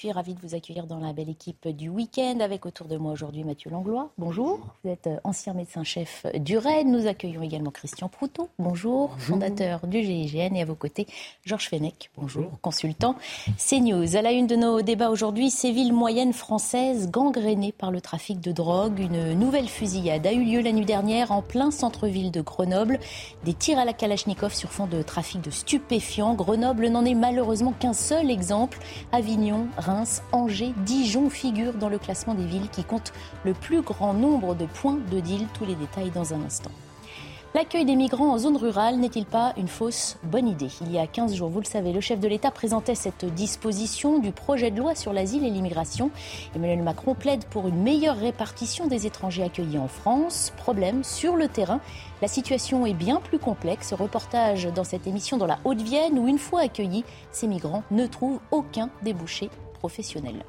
Je suis ravie de vous accueillir dans la belle équipe du week-end avec autour de moi aujourd'hui Mathieu Langlois. Bonjour. Vous êtes euh, ancien médecin-chef du RAID. Nous accueillons également Christian Proutot. Bonjour. Fondateur du GIGN. Et à vos côtés, Georges Fenech. Bonjour. Consultant CNews. À la une de nos débats aujourd'hui, ces villes moyennes françaises gangrénées par le trafic de drogue. Une nouvelle fusillade a eu lieu la nuit dernière en plein centre-ville de Grenoble. Des tirs à la Kalachnikov sur fond de trafic de stupéfiants. Grenoble n'en est malheureusement qu'un seul exemple. Avignon, Reims, Angers, Dijon figurent dans le classement des villes qui comptent le plus grand nombre de points de deal. Tous les détails dans un instant. L'accueil des migrants en zone rurale n'est-il pas une fausse bonne idée? Il y a 15 jours, vous le savez, le chef de l'État présentait cette disposition du projet de loi sur l'asile et l'immigration. Emmanuel Macron plaide pour une meilleure répartition des étrangers accueillis en France. Problème, sur le terrain, la situation est bien plus complexe. Reportage dans cette émission dans la Haute-Vienne où, une fois accueillis, ces migrants ne trouvent aucun débouché professionnel.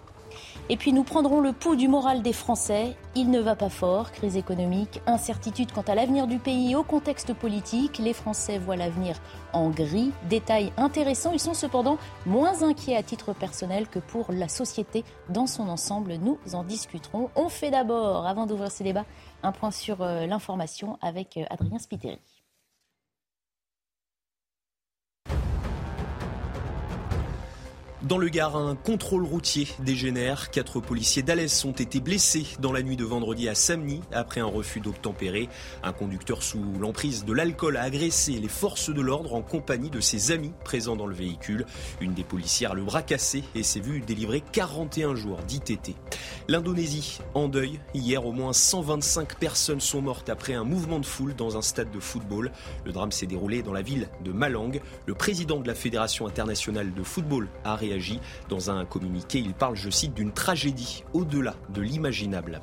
Et puis nous prendrons le pouls du moral des Français. Il ne va pas fort. Crise économique, incertitude quant à l'avenir du pays, au contexte politique. Les Français voient l'avenir en gris. Détail intéressant. Ils sont cependant moins inquiets à titre personnel que pour la société dans son ensemble. Nous en discuterons. On fait d'abord, avant d'ouvrir ces débats, un point sur euh, l'information avec euh, Adrien Spiteri. Dans le Gard, un contrôle routier dégénère. Quatre policiers d'Alès ont été blessés dans la nuit de vendredi à Samny après un refus d'obtempérer. Un conducteur sous l'emprise de l'alcool a agressé les forces de l'ordre en compagnie de ses amis présents dans le véhicule. Une des policières a le bras cassé et s'est vue délivrer 41 jours d'ITT. L'Indonésie en deuil. Hier, au moins 125 personnes sont mortes après un mouvement de foule dans un stade de football. Le drame s'est déroulé dans la ville de Malang. Le président de la Fédération internationale de football a réagi dans un communiqué, il parle, je cite, d'une tragédie au-delà de l'imaginable.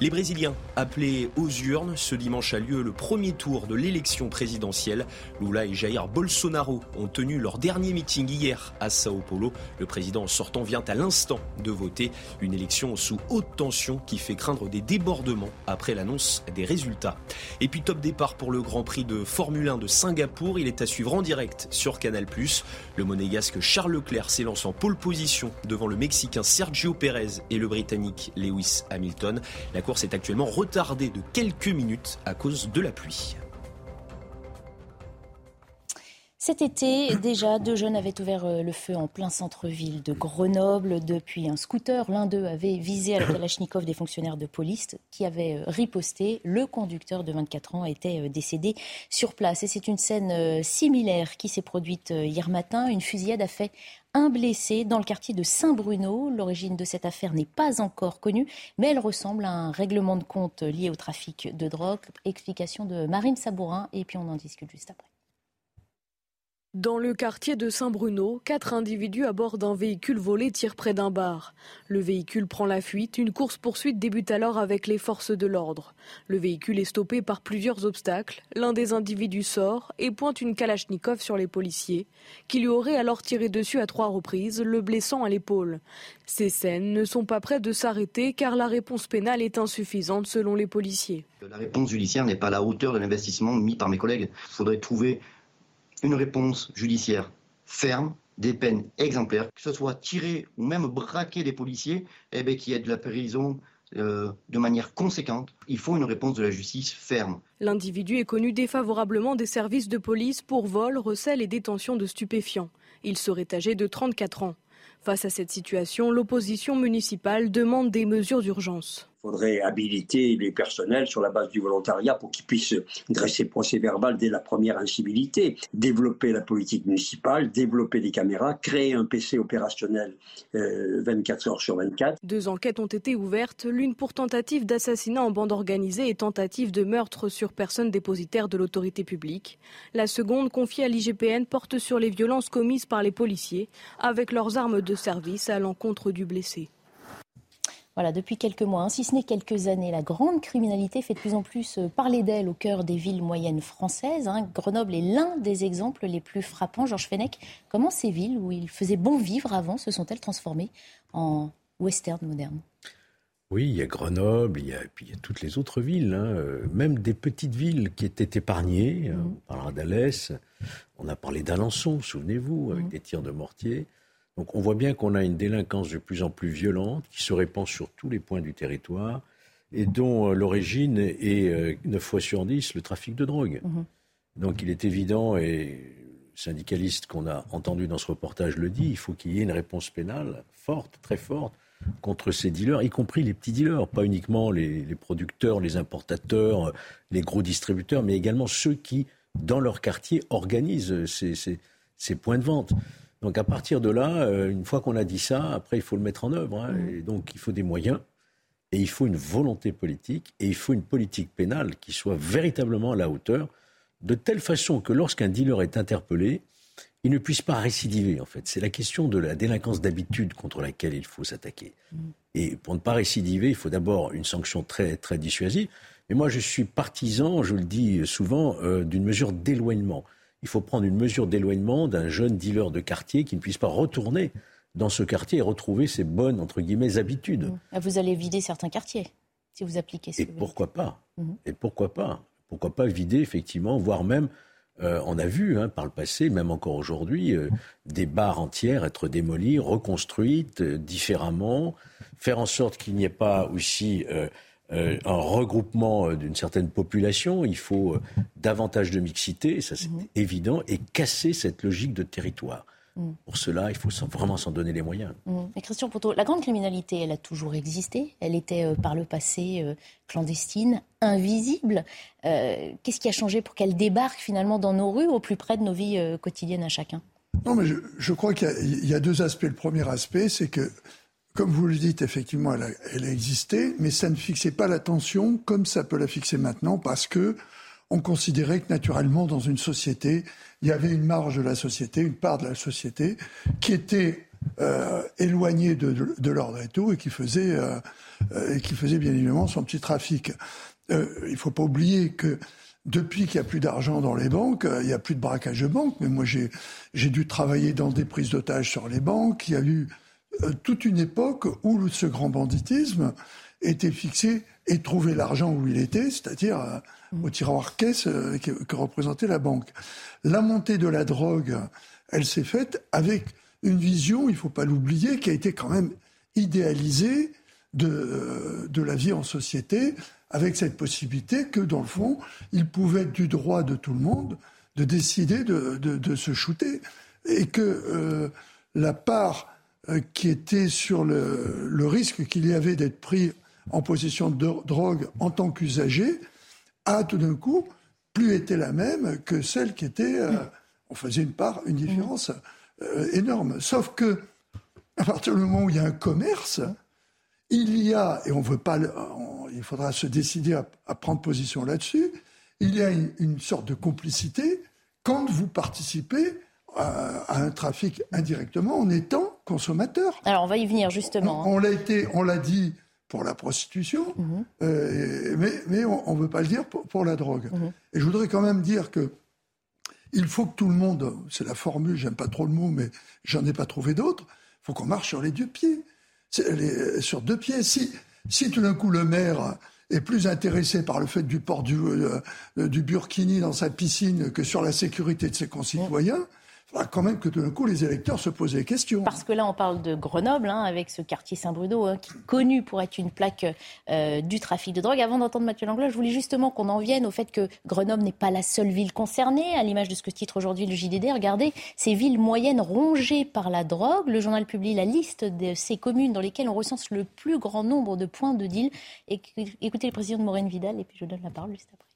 Les Brésiliens appelés aux urnes, ce dimanche a lieu le premier tour de l'élection présidentielle. Lula et Jair Bolsonaro ont tenu leur dernier meeting hier à Sao Paulo. Le président sortant vient à l'instant de voter une élection sous haute tension qui fait craindre des débordements après l'annonce des résultats. Et puis top départ pour le Grand Prix de Formule 1 de Singapour. Il est à suivre en direct sur Canal+. Le monégasque Charles Leclerc s'élance en pole position devant le Mexicain Sergio Pérez et le Britannique Lewis Hamilton. La course est actuellement retardée de quelques minutes à cause de la pluie. Cet été, déjà, deux jeunes avaient ouvert euh, le feu en plein centre-ville de Grenoble depuis un scooter. L'un d'eux avait visé à la Kalachnikov des fonctionnaires de police qui avaient euh, riposté. Le conducteur de 24 ans était euh, décédé sur place. Et c'est une scène similaire qui s'est produite hier matin. Une fusillade a fait un blessé dans le quartier de Saint-Bruno. L'origine de cette affaire n'est pas encore connue, mais elle ressemble à un règlement de compte lié au trafic de drogue. Explication de Marine Sabourin et puis on en discute juste après. Dans le quartier de Saint-Bruno, quatre individus à bord d'un véhicule volé tirent près d'un bar. Le véhicule prend la fuite. Une course-poursuite débute alors avec les forces de l'ordre. Le véhicule est stoppé par plusieurs obstacles. L'un des individus sort et pointe une kalachnikov sur les policiers, qui lui auraient alors tiré dessus à trois reprises, le blessant à l'épaule. Ces scènes ne sont pas prêtes de s'arrêter car la réponse pénale est insuffisante selon les policiers. La réponse judiciaire n'est pas à la hauteur de l'investissement mis par mes collègues. Il faudrait trouver une réponse judiciaire ferme, des peines exemplaires, que ce soit tirer ou même braquer des policiers, eh bien, qui aient de la prison euh, de manière conséquente. Il faut une réponse de la justice ferme. L'individu est connu défavorablement des services de police pour vol, recel et détention de stupéfiants. Il serait âgé de 34 ans. Face à cette situation, l'opposition municipale demande des mesures d'urgence. Il faudrait habiliter les personnels sur la base du volontariat pour qu'ils puissent dresser procès verbal dès la première incivilité, développer la politique municipale, développer des caméras, créer un PC opérationnel 24 euh, heures sur 24. Deux enquêtes ont été ouvertes, l'une pour tentative d'assassinat en bande organisée et tentative de meurtre sur personne dépositaire de l'autorité publique. La seconde, confiée à l'IGPN, porte sur les violences commises par les policiers avec leurs armes de service à l'encontre du blessé. Voilà, depuis quelques mois, hein, si ce n'est quelques années, la grande criminalité fait de plus en plus euh, parler d'elle au cœur des villes moyennes françaises. Hein. Grenoble est l'un des exemples les plus frappants. Georges Fenech, comment ces villes où il faisait bon vivre avant se sont-elles transformées en western moderne? Oui, il y a Grenoble, il y a, puis il y a toutes les autres villes, hein. euh, même des petites villes qui étaient épargnées. Mmh. On parlera d'Alès, on a parlé d'Alençon, souvenez-vous, avec mmh. des tirs de mortier. Donc on voit bien qu'on a une délinquance de plus en plus violente qui se répand sur tous les points du territoire et dont euh, l'origine est 9 euh, fois sur 10 le trafic de drogue. Mhm. Donc il est évident, et le syndicaliste qu'on a entendu dans ce reportage le dit, il faut qu'il y ait une réponse pénale forte, très forte, contre ces dealers, y compris les petits dealers, pas uniquement les, producteurs, les importateurs, les gros distributeurs, mais également ceux qui, dans leur quartier, organisent ces points de vente. Donc à partir de là, euh, une fois qu'on a dit ça, après il faut le mettre en œuvre. Hein. Mm. et donc il faut des moyens, et il faut une volonté politique, et il faut une politique pénale qui soit véritablement à la hauteur, de telle façon que lorsqu'un dealer est interpellé, il ne puisse pas récidiver, en fait. C'est la question de la délinquance d'habitude contre laquelle il faut s'attaquer. Mm. Et pour ne pas récidiver, il faut d'abord une sanction très, très dissuasive. Mais moi, je suis partisan, je le dis souvent, euh, d'une mesure d'éloignement il faut prendre une mesure d'éloignement d'un jeune dealer de quartier qui ne puisse pas retourner dans ce quartier et retrouver ses bonnes, entre guillemets, habitudes. Mmh. Ah, vous allez vider certains quartiers si vous appliquez ce Et pourquoi pas mmh. Et pourquoi pas Pourquoi pas vider, effectivement, voire même, euh, on a vu hein, par le passé, même encore aujourd'hui, euh, des bars entières être démolies, reconstruites euh, différemment, faire en sorte qu'il n'y ait pas aussi euh, un regroupement euh, d'une certaine population, il faut euh, davantage de mixité, ça c'est mhm. évident, et casser cette logique de territoire. Mhm. Pour cela, il faut vraiment s'en donner les moyens. Mhm. Christian Ponto, la grande criminalité, elle a toujours existé. Elle était par le passé clandestine, invisible. Qu'est-ce qui a changé pour qu'elle débarque finalement dans nos rues, au plus près de nos vies quotidiennes à chacun? Non, mais je, crois qu'il y, a deux aspects. Le premier aspect, c'est que comme vous le dites, effectivement, elle a, existé, mais ça ne fixait pas l'attention comme ça peut la fixer maintenant, parce que on considérait que naturellement, dans une société, il y avait une marge de la société, une part de la société, qui était euh, éloignée de, l'ordre et tout, et qui faisait, euh, euh, et qui faisait bien évidemment son petit trafic. il ne faut pas oublier que depuis qu'il n'y a plus d'argent dans les banques, il n'y a plus de braquage de banque. Mais moi, j'ai dû travailler dans des prises d'otages sur les banques. Il y a eu euh, toute une époque où ce grand banditisme était fixé et trouvait l'argent où il était, c'est-à-dire euh, au tiroir caisse euh, que, représentait la banque. La montée de la drogue, elle s'est faite avec une vision, il ne faut pas l'oublier, qui a été quand même idéalisée de, de la vie en société, avec cette possibilité que, dans le fond, il pouvait être du droit de tout le monde de décider de, se shooter. Et que la part euh, qui était sur le, risque qu'il y avait d'être pris en possession de drogue en tant qu'usager, a tout d'un coup plus été la même que celle qui était. Euh, on faisait une part, une différence euh, énorme. Sauf que, à partir du moment où il y a un commerce, il y a, et on veut pas, il faudra se décider à, prendre position là-dessus, il y a une, sorte de complicité quand vous participez à, un trafic indirectement en étant Alors on va y venir justement. On, l'a été, on l'a dit pour la prostitution, mhm. euh, mais, mais on ne veut pas le dire pour, la drogue. Mhm. Et je voudrais quand même dire que il faut que tout le monde, c'est la formule, j'aime pas trop le mot, mais j'en ai pas trouvé d'autres, il faut qu'on marche sur les deux pieds. sur deux pieds. Si, si tout d'un coup le maire est plus intéressé par le fait du port du, euh, du burkini dans sa piscine que sur la sécurité de ses concitoyens, faudra quand même que d'un coup les électeurs se posent des questions. Parce que là, on parle de Grenoble, hein, avec ce quartier Saint-Bruno, hein, qui est connu pour être une plaque euh, du trafic de drogue. Avant d'entendre Mathieu Langlois, je voulais justement qu'on en vienne au fait que Grenoble n'est pas la seule ville concernée, à l'image de ce que titre aujourd'hui le JDD. Regardez, ces villes moyennes rongées par la drogue. Le journal publie la liste de ces communes dans lesquelles on recense le plus grand nombre de points de deal. Écoutez le président de Maureen Vidal, et puis je donne la parole juste après.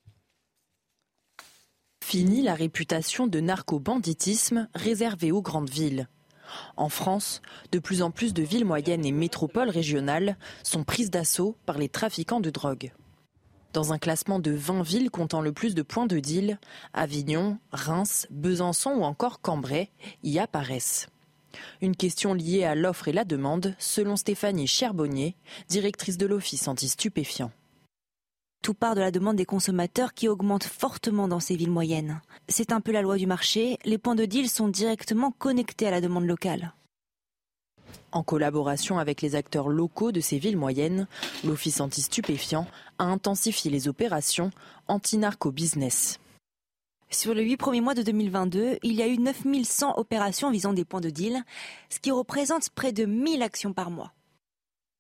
Fini la réputation de narco-banditisme réservée aux grandes villes. En France, de plus en plus de villes moyennes et métropoles régionales sont prises d'assaut par les trafiquants de drogue. Dans un classement de 20 villes comptant le plus de points de deal, Avignon, Reims, Besançon ou encore Cambrai y apparaissent. Une question liée à l'offre et la demande, selon Stéphanie Cherbonnier, directrice de l'Office anti-stupéfiants tout part de la demande des consommateurs qui augmente fortement dans ces villes moyennes. C'est un peu la loi du marché, les points de deal sont directement connectés à la demande locale. En collaboration avec les acteurs locaux de ces villes moyennes, l'Office anti-stupéfiant a intensifié les opérations anti-narco-business. Sur les huit premiers mois de 2022, il y a eu 9100 opérations visant des points de deal, ce qui représente près de 1000 actions par mois.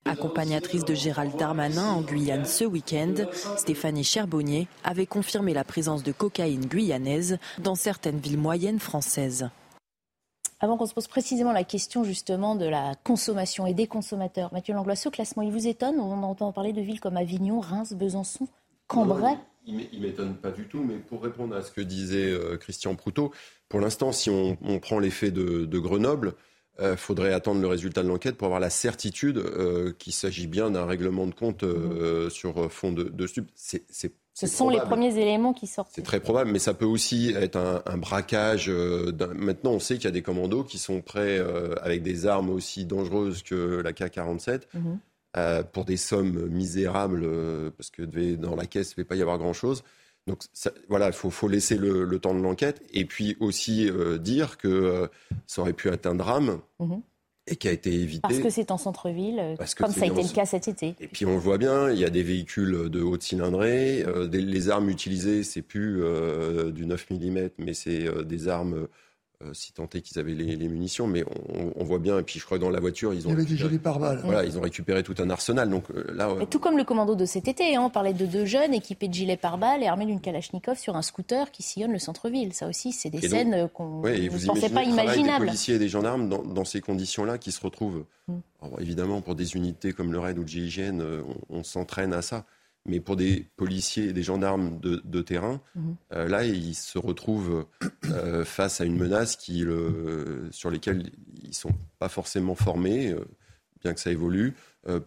Accompagnatrice de Gérald Darmanin en Guyane ce week-end, Stéphanie Cherbonnier avait confirmé la présence de cocaïne guyanaise dans certaines villes moyennes françaises. Avant qu'on se pose précisément la question justement de la consommation et des consommateurs, Mathieu Langlois, ce classement, il vous étonne? On entend parler de villes comme Avignon, Reims, Besançon, Cambrai Il ne m'étonne pas du tout, mais pour répondre à ce que disait euh, Christian Proutot, pour l'instant, si on, prend l'effet de, Grenoble, euh, faudrait attendre le résultat de l'enquête pour avoir la certitude euh, qu'il s'agit bien d'un règlement de compte euh, mmh. sur fond de, de stup. Ce sont les premiers éléments qui sortent. C'est très probable, mais ça peut aussi être un, braquage. Maintenant, on sait qu'il y a des commandos qui sont prêts avec des armes aussi dangereuses que la K-47 mmh. pour des sommes misérables, parce que dans la caisse, il ne devait pas y avoir grand-chose. Donc voilà, il faut, laisser le, temps de l'enquête et puis aussi euh, dire que euh, ça aurait pu être un drame. Mhm. Et qui a été évité. Parce que c'est en centre-ville, comme ça a été le cas cet été. Et puis on le voit bien, il y a des véhicules de haute cylindrée, euh, les armes utilisées, c'est plus du 9 mm, mais c'est des armes euh, si tant est qu'ils avaient les, munitions, mais on, voit bien, et puis je crois que dans la voiture, ils ont. Il y avait des gilets pare-balles. Voilà, ils ont récupéré tout un arsenal. Donc, euh, là, et tout comme le commando de cet été, hein, on parlait de deux jeunes équipés de gilets pare-balles et armés d'une Kalachnikov sur un scooter qui sillonne le centre-ville. Ça aussi, c'est des scènes euh, qu'on ne pensait pas imaginables. Des policiers et des gendarmes dans, ces conditions-là qui se retrouvent. Mm. évidemment, pour des unités comme le RAID ou le GIGN, on s'entraîne à ça mais pour des policiers et des gendarmes de, terrain, mhm. euh, là, ils se retrouvent euh, face à une menace qui, sur laquelle ils ne sont pas forcément formés, euh, bien que ça évolue,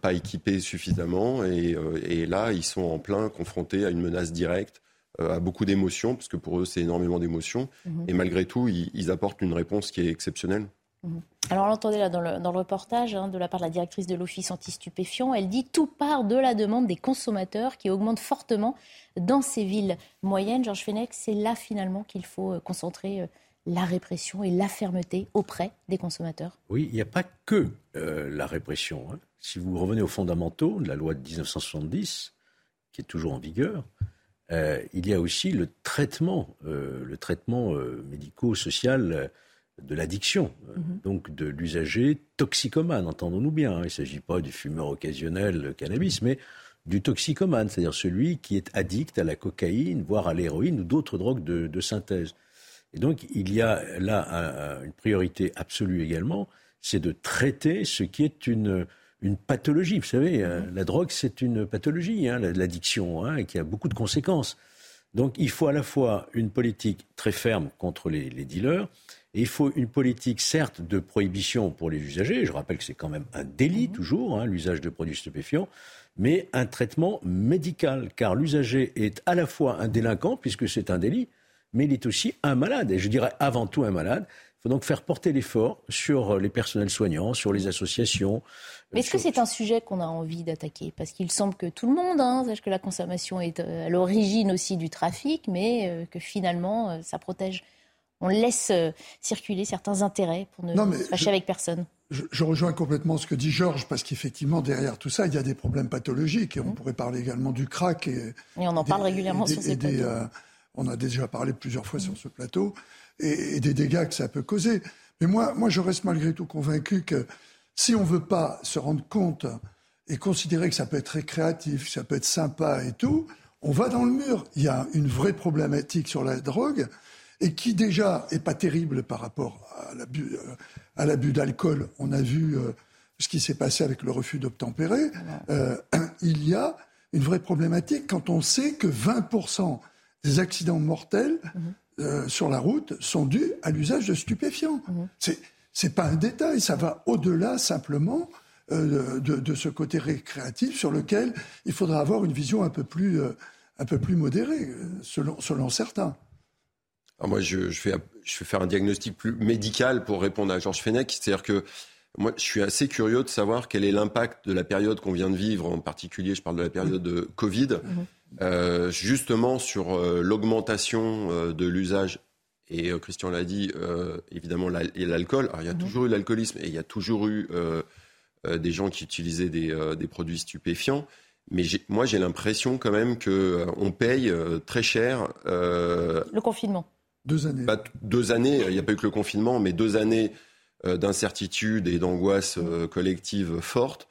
pas équipés suffisamment, et, là, ils sont en plein confrontés à une menace directe, à beaucoup d'émotions, parce que pour eux, c'est énormément d'émotions, mhm. et malgré tout, ils apportent une réponse qui est exceptionnelle. Mhm. Alors, on l'entendait là dans le, reportage hein, de la part de la directrice de l'Office anti-stupéfiants. Elle dit tout part de la demande des consommateurs qui augmente fortement dans ces villes moyennes. Georges Fenech, c'est là finalement qu'il faut euh, concentrer euh, la répression et la fermeté auprès des consommateurs Oui, il n'y a pas que euh, la répression. Hein. Si vous revenez aux fondamentaux de la loi de 1970, qui est toujours en vigueur, il y a aussi le traitement, le traitement médico-social de l'addiction, mhm. donc de l'usager toxicomane, entendons-nous bien. Hein. Il ne s'agit pas du fumeur occasionnel cannabis, mais du toxicomane, c'est-à-dire celui qui est addict à la cocaïne, voire à l'héroïne ou d'autres drogues de, synthèse. Et donc, il y a là une priorité absolue également, c'est de traiter ce qui est une, une pathologie. Vous savez, hein, mhm. la drogue, c'est une pathologie, hein, l'addiction, hein, qui a beaucoup de conséquences. Donc, il faut à la fois une politique très ferme contre les dealers, il faut une politique, certes, de prohibition pour les usagers. Je rappelle que c'est quand même un délit, mhm. toujours, hein, l'usage de produits stupéfiants, mais un traitement médical, car l'usager est à la fois un délinquant, puisque c'est un délit, mais il est aussi un malade, et je dirais avant tout un malade. Il faut donc faire porter l'effort sur les personnels soignants, sur les associations. Mais est-ce que c'est un sujet qu'on a envie d'attaquer? Parce qu'il semble que tout le monde hein, sache que la consommation est euh, à l'origine aussi du trafic, mais euh, que finalement, euh, ça protège on laisse euh, circuler certains intérêts pour ne se fâcher avec personne. Je, rejoins complètement ce que dit Georges, parce qu'effectivement, derrière tout ça, il y a des problèmes pathologiques. Et on mmh. pourrait parler également du crack. Et, on en parle régulièrement sur ces plateaux. Euh, on a déjà parlé plusieurs fois sur ce plateau, et, des dégâts que ça peut causer. Mais moi, moi, je reste malgré tout convaincu que si on ne veut pas se rendre compte et considérer que ça peut être récréatif, que ça peut être sympa et tout, on va dans le mur. Il y a une vraie problématique sur la drogue et qui déjà est pas terrible par rapport à l'abus, euh, d'alcool. On a vu euh, ce qui s'est passé avec le refus d'obtempérer. Euh, il y a une vraie problématique quand on sait que 20% des accidents mortels mhm. sur la route sont dus à l'usage de stupéfiants. Mhm. C'est c'est pas un détail, ça va au-delà simplement de, de, ce côté récréatif sur lequel il faudra avoir une vision un peu plus, un peu plus modérée, selon, selon certains. Alors moi, je, je, vais, je vais faire un diagnostic plus médical pour répondre à Georges Fenech. C'est-à-dire que moi, je suis assez curieux de savoir quel est l'impact de la période qu'on vient de vivre, en particulier, je parle de la période de Covid, mhm. euh, justement sur euh, l'augmentation euh, de l'usage. Et Christian l'a dit, évidemment, l'alcool. il y a mhm. toujours eu l'alcoolisme et il y a toujours eu des gens qui utilisaient des, des produits stupéfiants. Mais moi, j'ai l'impression quand même qu'on paye très cher. le confinement. Deux années. deux années, il n'y a pas eu que le confinement, mais deux années d'incertitude et d'angoisse collective forte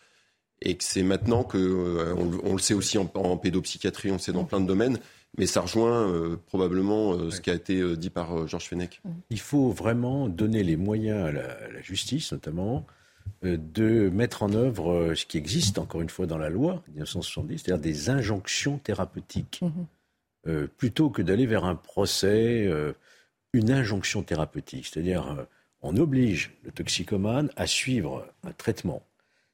et que c'est maintenant que, euh, on, le sait aussi en, pédopsychiatrie, on le sait dans plein de domaines, mais ça rejoint euh, probablement euh, ce qui a été dit par Georges Fenech. Mmh. Il faut vraiment donner les moyens à la, justice, notamment, de mettre en œuvre ce qui existe, encore une fois, dans la loi 1970, c'est-à-dire des injonctions thérapeutiques. Mmh. plutôt que d'aller vers un procès, une injonction thérapeutique, c'est-à-dire on oblige le toxicomane à suivre un traitement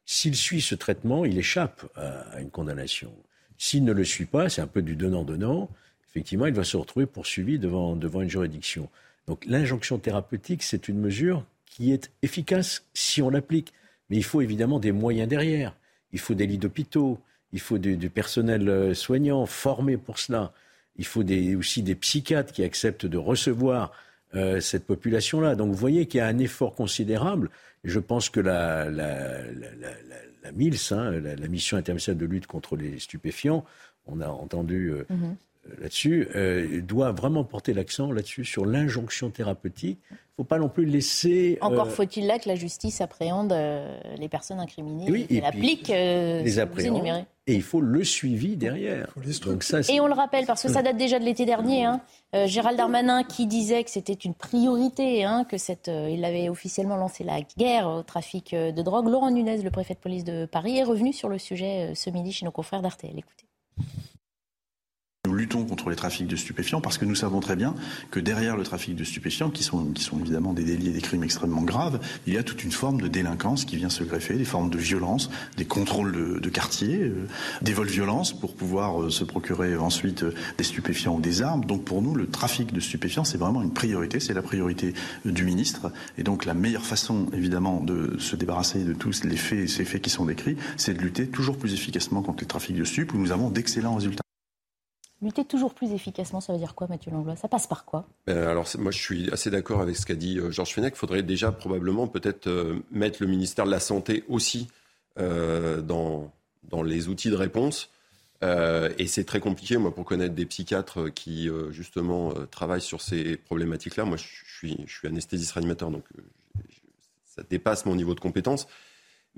s'il suit ce traitement, il échappe à, une condamnation. S'il ne le suit pas, c'est un peu du donnant-donnant, effectivement, il va se retrouver poursuivi devant, devant une juridiction. Donc l'injonction thérapeutique, c'est une mesure qui est efficace si on l'applique. Mais il faut évidemment des moyens derrière. Il faut des lits d'hôpitaux, il faut du, personnel euh, soignant formé pour cela. Il faut aussi des psychiatres qui acceptent de recevoir euh, cette population-là. Donc vous voyez qu'il y a un effort considérable je pense que la, la, MILS, hein, la, mission internationale de lutte contre les stupéfiants, on a entendu euh, mhm. Là-dessus, euh, doit vraiment porter l'accent là-dessus, sur l'injonction thérapeutique. Il ne faut pas non plus laisser... Encore euh, faut-il là que la justice appréhende les personnes incriminées et, applique les appréhende. Et il faut le suivi derrière. Donc ça, et on le rappelle, parce que ça date déjà de l'été dernier, hein, euh, Gérald Darmanin qui disait que c'était une priorité, hein, que cette, euh, il avait officiellement lancé la guerre au trafic euh, de drogue. Laurent Nunez, le préfet de police de Paris, est revenu sur le sujet ce midi chez nos confrères d'RTL. Écoutez. Nous luttons contre les trafics de stupéfiants parce que nous savons très bien que derrière le trafic de stupéfiants, qui sont, évidemment des délits et des crimes extrêmement graves, il y a toute une forme de délinquance qui vient se greffer, des formes de violence, des contrôles de, de quartier, euh, des vols violences pour pouvoir euh, se procurer ensuite euh, des stupéfiants ou des armes. Donc pour nous, le trafic de stupéfiants, c'est vraiment une priorité, c'est la priorité du ministre. Et donc la meilleure façon, évidemment, de se débarrasser de tous les faits, ces faits qui sont décrits, c'est de lutter toujours plus efficacement contre les trafics de stupes où nous avons d'excellents résultats. Lutter toujours plus efficacement, ça veut dire quoi, Mathieu Langlois? Ça passe par quoi? Ben, Alors, moi, je suis assez d'accord avec ce qu'a dit euh, Georges Fenech. Il faudrait déjà probablement peut-être euh, mettre le ministère de la Santé aussi euh, dans, dans les outils de réponse. et c'est très compliqué, moi, pour connaître des psychiatres qui, justement, travaillent sur ces problématiques-là. Moi, je suis, je suis anesthésiste réanimateur, donc ça dépasse mon niveau de compétence.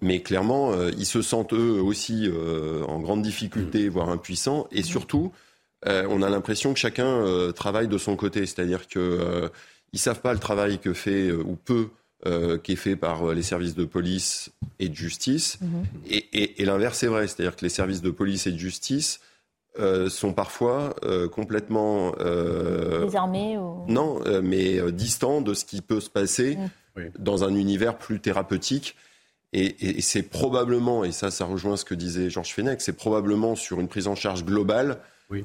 Mais clairement, ils se sentent eux aussi en grande difficulté, voire impuissants. Et surtout, euh, on a l'impression que chacun euh, travaille de son côté, c'est-à-dire qu'ils euh, ne savent pas le travail que fait ou peu qui est fait par les services de police et de justice. Mhm. Et, l'inverse est vrai, c'est-à-dire que les services de police et de justice sont parfois complètement désarmés ou... non, mais distants de ce qui peut se passer mhm. dans un univers plus thérapeutique. Et, c'est probablement, et ça, ça rejoint ce que disait Georges Fenech, c'est probablement sur une prise en charge globale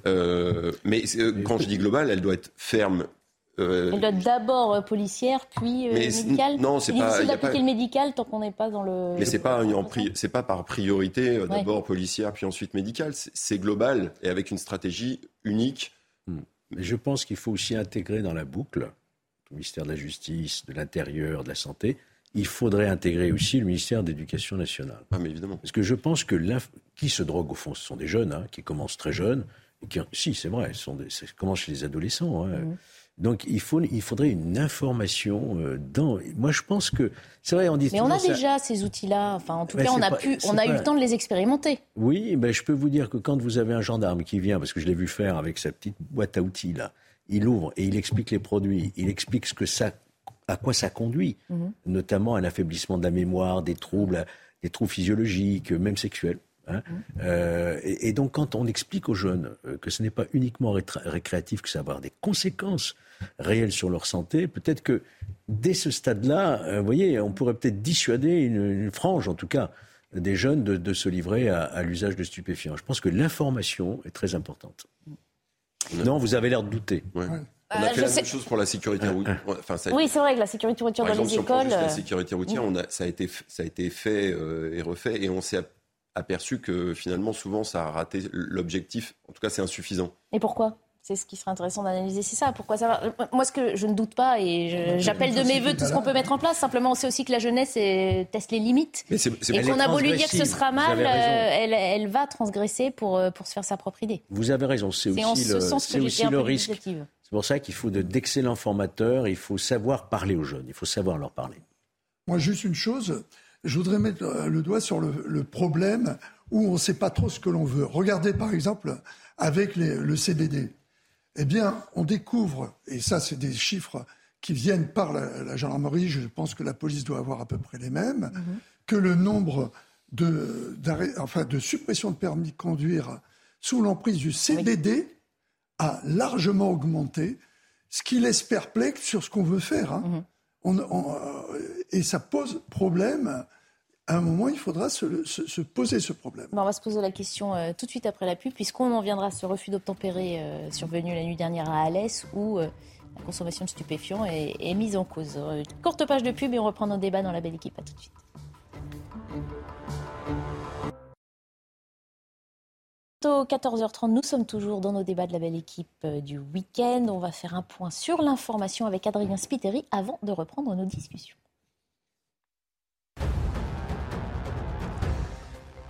euh, mais euh, quand je dis globale, elle doit être ferme. Euh, elle doit être d'abord policière, puis médicale. Non, c'est pas. difficile d'appliquer le médical tant qu'on n'est pas dans le. Mais c'est pas c'est pas par priorité d'abord policière puis ensuite médicale. C'est global et avec une stratégie unique. Hmm. Mais je pense qu'il faut aussi intégrer dans la boucle le ministère de la Justice, de l'Intérieur, de la Santé. Il faudrait intégrer aussi le ministère de l'Éducation nationale. Ah, mais évidemment. Parce que je pense que qui se drogue au fond, ce sont des jeunes hein, qui commencent très jeunes si, c'est vrai, ça commence chez les adolescents. Hein. Mmh. Donc il, faut, il faudrait une information euh, dans. Moi, je pense que c'est vrai. On dit. Mais on a déjà ces outils-là. Enfin, en tout cas, on a pu, on a eu le temps de les expérimenter. Oui, ben je peux vous dire que quand vous avez un gendarme qui vient, parce que je l'ai vu faire avec sa petite boîte à outils là, il ouvre et il explique les produits, il explique ce que ça, à quoi ça conduit, mmh. notamment un affaiblissement de la mémoire, des troubles, des troubles physiologiques, même sexuels. Hein. Euh, et, donc, quand on explique aux jeunes euh, que ce n'est pas uniquement récréatif, que ça va avoir des conséquences réelles sur leur santé, peut-être que dès ce stade-là, euh, vous voyez, on pourrait peut-être dissuader une, frange, en tout cas, des jeunes de, se livrer à, l'usage de stupéfiants. Je pense que l'information est très importante. Non, vous avez l'air de douter. On a fait la même chose pour la sécurité routière. oui, c'est vrai que la sécurité routière dans les écoles. la sécurité routière, ça, a été, ça a été fait et refait, et on s'est aperçu que finalement, souvent, ça a raté l'objectif. En tout cas, c'est insuffisant. Et pourquoi? C'est ce qui serait intéressant d'analyser, c'est ça. Pourquoi ça va? Moi, ce que je ne doute pas, et j'appelle de mes voeux tout ce qu'on peut mettre en place, simplement, on sait aussi que la jeunesse teste les limites. et qu'on a voulu dire que ce sera mal, euh, elle, va transgresser pour, euh, pour se faire sa propre idée. Vous avez raison, c'est aussi, le, aussi le risque. C'est pour ça qu'il faut d'excellents formateurs, il faut savoir parler aux jeunes, il faut savoir leur parler. Moi, juste une chose, je voudrais mettre euh, le doigt sur le, problème où on ne sait pas trop ce que l'on veut. Regardez par exemple avec le CBD eh bien, on découvre, et ça, c'est des chiffres qui viennent par la, gendarmerie, je pense que la police doit avoir à peu près les mêmes, mhm. que le nombre de, enfin, de suppressions de permis de conduire sous l'emprise du CBD a largement augmenté, ce qui laisse perplexe sur ce qu'on veut faire. Hein. Euh, et ça pose problème à un moment, il faudra se, poser ce problème. on va se poser la question euh, tout de suite après la pub, puisqu'on en viendra à ce refus d'obtempérer euh, survenu la nuit dernière à Alès, où euh, la consommation de stupéfiants est, mise en cause. courte page de pub et on reprend nos débats dans la belle équipe. À tout de suite. 14h30, nous sommes toujours dans nos débats de la belle équipe du week-end. On va faire un point sur l'information avec Adrien Spiteri avant de reprendre nos discussions.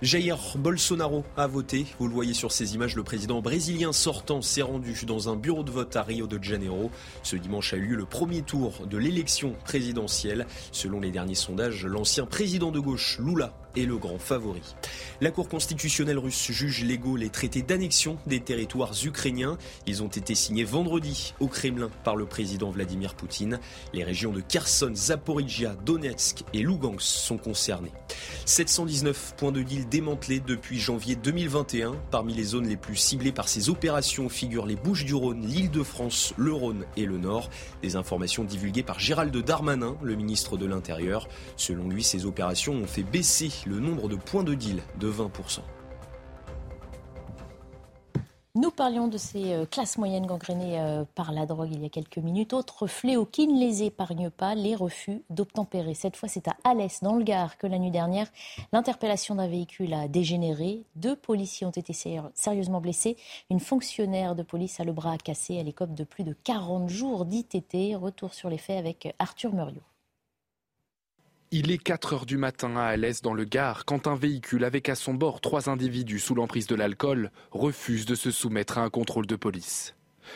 Jair Bolsonaro a voté. Vous le voyez sur ces images, le président brésilien sortant s'est rendu dans un bureau de vote à Rio de Janeiro. Ce dimanche a eu lieu le premier tour de l'élection présidentielle. Selon les derniers sondages, l'ancien président de gauche Lula est le grand favori. La Cour constitutionnelle russe juge légaux les traités d'annexion des territoires ukrainiens. Ils ont été signés vendredi au Kremlin par le président Vladimir Poutine. Les régions de Kherson, Zaporizhia, Donetsk et Lugansk sont concernées. 719 points de deal démantelés depuis janvier 2021. Parmi les zones les plus ciblées par ces opérations figurent les Bouches-du-Rhône, l'Île-de-France, le Rhône et le Nord. Des informations divulguées par Gérald Darmanin, le ministre de l'Intérieur. Selon lui, ces opérations ont fait baisser le nombre de points de deal de 20%. Nous parlions de ces euh, classes moyennes gangrénées euh, par la drogue il y a quelques minutes. Autre fléau qui ne les épargne pas, les refus d'obtempérer. Cette fois, c'est à Alès, dans le Gard, que la nuit dernière, l'interpellation d'un véhicule a dégénéré. Deux policiers ont été sérieusement blessés. Une fonctionnaire de police a le bras cassé. Elle écope de plus de 40 jours d'ITT. Retour sur les faits avec Arthur Muriot. Il est 4 heures du matin à Alès dans le Gard quand un véhicule avec à son bord trois individus sous l'emprise de l'alcool refuse de se soumettre à un contrôle de police.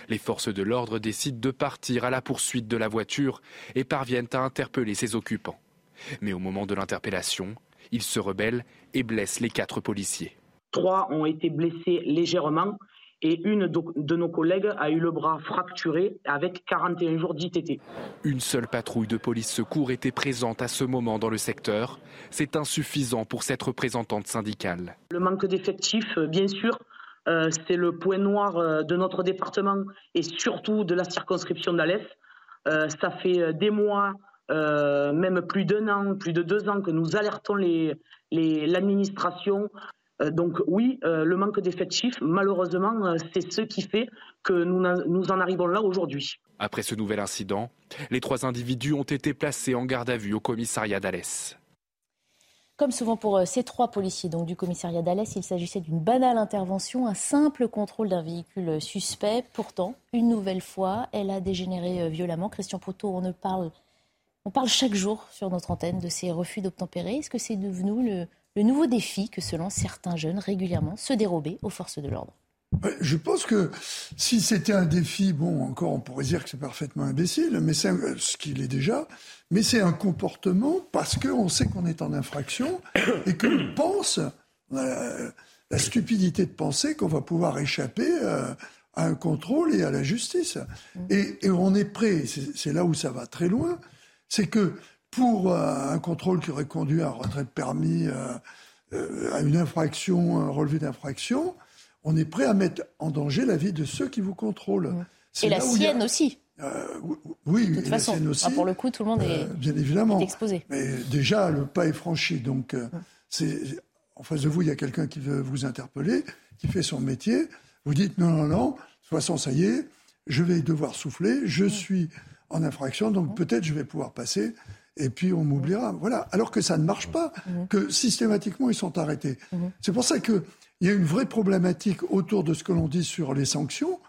Les forces de l'ordre décident de partir à la poursuite de la voiture et parviennent à interpeller ses occupants. Mais au moment de l'interpellation, ils se rebellent et blessent les quatre policiers. Trois ont été blessés légèrement et une de nos collègues a eu le bras fracturé avec 41 jours d'ITT. Une seule patrouille de police secours était présente à ce moment dans le secteur. C'est insuffisant pour cette représentante syndicale. Le manque d'effectifs, euh, bien sûr, euh, c'est le point noir euh, de notre département et surtout de la circonscription d'Alès. ça fait des mois, même plus d'un an, plus de deux ans que nous alertons l'administration euh, donc oui, euh, le manque d'effectifs, malheureusement, euh, c'est ce qui fait que nous, nous en arrivons là aujourd'hui. Après ce nouvel incident, les trois individus ont été placés en garde à vue au commissariat d'Alès. Comme souvent pour ces trois policiers donc, du commissariat d'Alès, il s'agissait d'une banale intervention, un simple contrôle d'un véhicule suspect. Pourtant, une nouvelle fois, elle a dégénéré violemment. Christian Poteau, on, parle, on parle chaque jour sur notre antenne de ces refus d'obtempérer. Est-ce que c'est devenu le, le nouveau défi que se lancent certains jeunes régulièrement, se dérober aux forces de l'ordre. Je pense que si c'était un défi, bon, encore on pourrait dire que c'est parfaitement imbécile, mais c'est ce qu'il est déjà, mais c'est un comportement parce qu'on sait qu'on est en infraction et qu'on pense, euh, la stupidité de penser qu'on va pouvoir échapper euh, à un contrôle et à la justice. Mm. Et, et on est prêt, c'est là où ça va très loin, c'est que pour euh, un contrôle qui aurait conduit à un retrait de permis, euh, euh, à une infraction, un relevé d'infraction, on est prêt à mettre en danger la vie de ceux qui vous contrôlent. Et la sienne aussi. oui, de toute façon, la sienne aussi. Ah, pour le coup, tout le monde est, bien évidemment. exposé. Mais déjà, le pas est franchi. Donc, c'est en face de vous, il y a quelqu'un qui veut vous interpeller, qui fait son métier. Vous dites non, non, non. De toute façon, ça y est, je vais devoir souffler. Je suis en infraction, donc peut-être je vais pouvoir passer et puis on m'oubliera. Voilà. Alors que ça ne marche pas, mhm. que systématiquement ils sont arrêtés. Mhm. C'est pour ça qu'il y a une vraie problématique autour de ce que l'on dit sur les sanctions.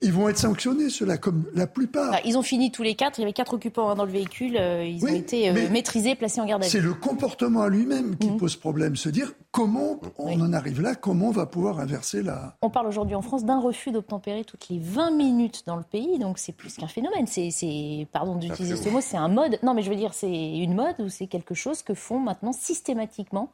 Ils vont être sanctionnés, ceux-là, comme la plupart. ils ont fini tous les quatre. Il y avait quatre occupants hein, dans le véhicule. Euh, ils ont été euh, maîtrisés, placés en garde à vue. C'est le comportement à lui-même qui mmh. pose problème. Se dire comment on en arrive là, comment on va pouvoir inverser la. On parle aujourd'hui en France d'un refus d'obtempérer toutes les 20 minutes dans le pays. Donc c'est plus qu'un phénomène. C'est, pardon d'utiliser ce mot, c'est un mode. Non, mais je veux dire, c'est une mode ou c'est quelque chose que font maintenant systématiquement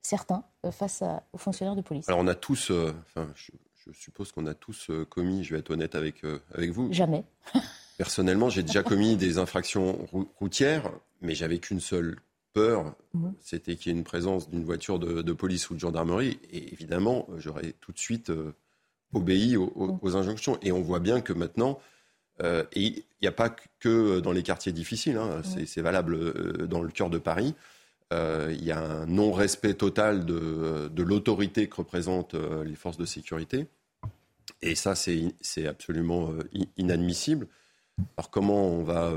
certains euh, face aux fonctionnaires de police. Alors on a tous, enfin, je suppose qu'on a tous euh, commis, je vais être honnête avec, euh, avec vous. Jamais. Personnellement, j'ai déjà commis des infractions routières, mais j'avais qu'une seule peur, mhm. c'était qu'il y ait une présence d'une voiture de, police ou de gendarmerie. Et évidemment, j'aurais tout de suite euh, obéi mhm. aux, injonctions. Et on voit bien que maintenant, et il n'y a pas que dans les quartiers difficiles, hein, c'est valable dans le cœur de Paris. Euh, il y a un non-respect total de, l'autorité que représentent euh, les forces de sécurité. Et ça, c'est absolument euh, inadmissible. Alors comment on va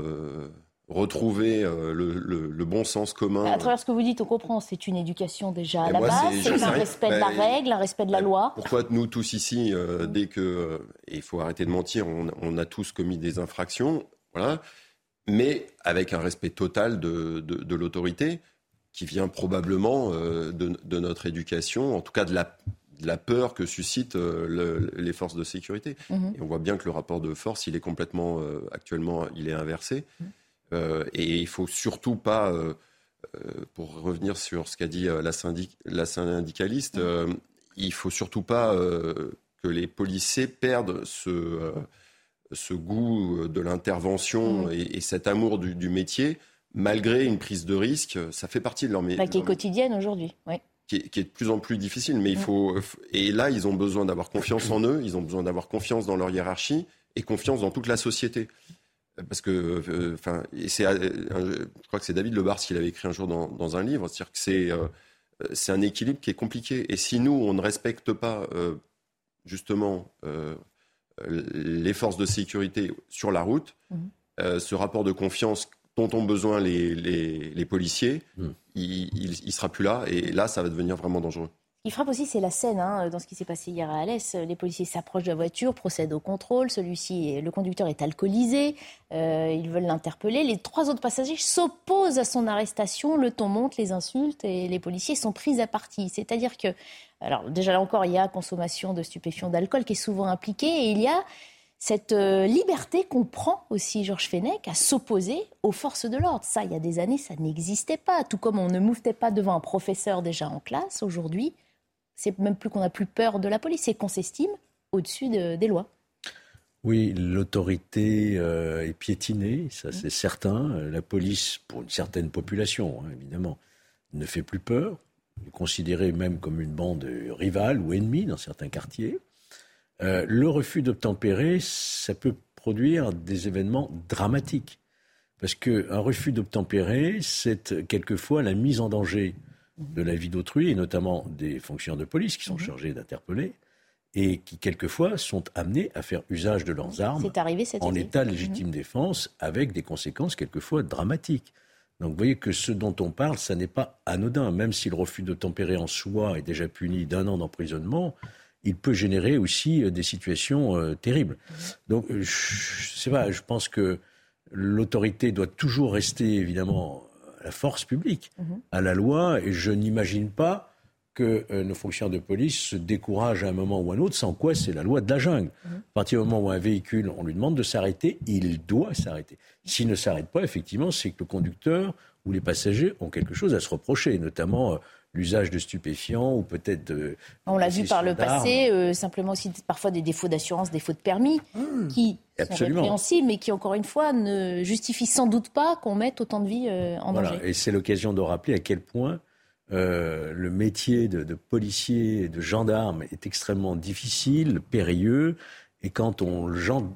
retrouver le, bon sens commun À travers ce que vous dites, on comprend, c'est une éducation déjà à la base, c'est un respect de la règle, un respect de la loi. Pourquoi nous tous ici, dès que, il faut arrêter de mentir, on, a tous commis des infractions, voilà, mais avec un respect total de l'autorité qui vient probablement euh, de, notre éducation, en tout cas de la, la peur que suscitent euh, les forces de sécurité. Mhm. Et on voit bien que le rapport de force, il est complètement, euh, actuellement, il est inversé. Mhm. et il faut surtout pas, pour revenir sur ce qu'a dit la, syndic la syndicaliste, mhm. il faut surtout pas que les policiers perdent ce, ce goût de l'intervention et, cet amour du, du métier malgré une prise de risque, ça fait partie de leur métier. Bah, qui est quotidienne aujourd'hui, oui. Qui est, de plus en plus difficile, mais il faut. Et là, ils ont besoin d'avoir confiance en eux, ils ont besoin d'avoir confiance dans leur hiérarchie et confiance dans toute la société. Parce que, euh, enfin, c'est, euh, je crois que c'est David Lebars qui l'avait écrit un jour dans, un livre, c'est-à-dire que c'est, euh, c'est un équilibre qui est compliqué. Et si nous, on ne respecte pas justement les forces de sécurité sur la route, mmh. ce rapport de confiance dont ont besoin les, les, policiers, hmm. il, ne sera plus là. Et là, ça va devenir vraiment dangereux. Il frappe aussi, c'est la scène hein, dans ce qui s'est passé hier à Alès. Les policiers s'approchent de la voiture, procèdent au contrôle. Celui-ci, le conducteur est alcoolisé. Euh, ils veulent l'interpeller. Les trois autres passagers s'opposent à son arrestation. Le ton monte, les insultes et les policiers sont pris à partie. C'est-à-dire que, alors déjà là encore, il y a consommation de stupéfiants, d'alcool qui est souvent impliquée et il y a cette euh, liberté qu'on prend aussi, Georges Fenech, à s'opposer aux forces de l'ordre. Ça, il y a des années, ça n'existait pas. Tout comme on ne mouvetait pas devant un professeur déjà en classe, aujourd'hui, c'est même plus qu'on n'a plus peur de la police, c'est qu'on s'estime au-dessus des lois. Oui, l'autorité euh, est piétinée, ça c'est certain. La police, pour une certaine population, hein, évidemment, ne fait plus peur, est considérée même comme une bande rivale ou ennemie dans certains quartiers. Euh, le refus d'obtempérer, ça peut produire des événements dramatiques. Parce qu'un refus d'obtempérer, c'est quelquefois la mise en danger de la vie d'autrui, et notamment des fonctionnaires de police qui sont mhm. chargés d'interpeller, et qui quelquefois sont amenés à faire usage de leurs armes en état de légitime mhm. défense, avec des conséquences quelquefois dramatiques. Donc vous voyez que ce dont on parle, ça n'est pas anodin, même si le refus d'obtempérer en soi est déjà puni d'un an d'emprisonnement il peut générer aussi euh, des situations euh, terribles. Donc, euh, je sais pas, je pense que l'autorité doit toujours rester évidemment à la force publique, mhm. à la loi, et je n'imagine pas que nos fonctionnaires de police se découragent à un moment ou à un autre, sans quoi c'est la loi de la jungle. Mhm. À partir du moment où un véhicule, on lui demande de s'arrêter, il doit s'arrêter. S'il ne s'arrête pas, effectivement, c'est que le conducteur ou les passagers ont quelque chose à se reprocher, notamment l'usage de stupéfiants ou peut-être de. On l'a vu par le passé, euh, simplement aussi parfois des défauts d'assurance, des défauts de permis, mmh. qui sont répréhensibles, mais qui encore une fois ne justifient sans doute pas qu'on mette autant de vies euh, en voilà. danger. Et c'est l'occasion de rappeler à quel point euh, le métier de, policier et de gendarme est extrêmement difficile, périlleux, et quand on,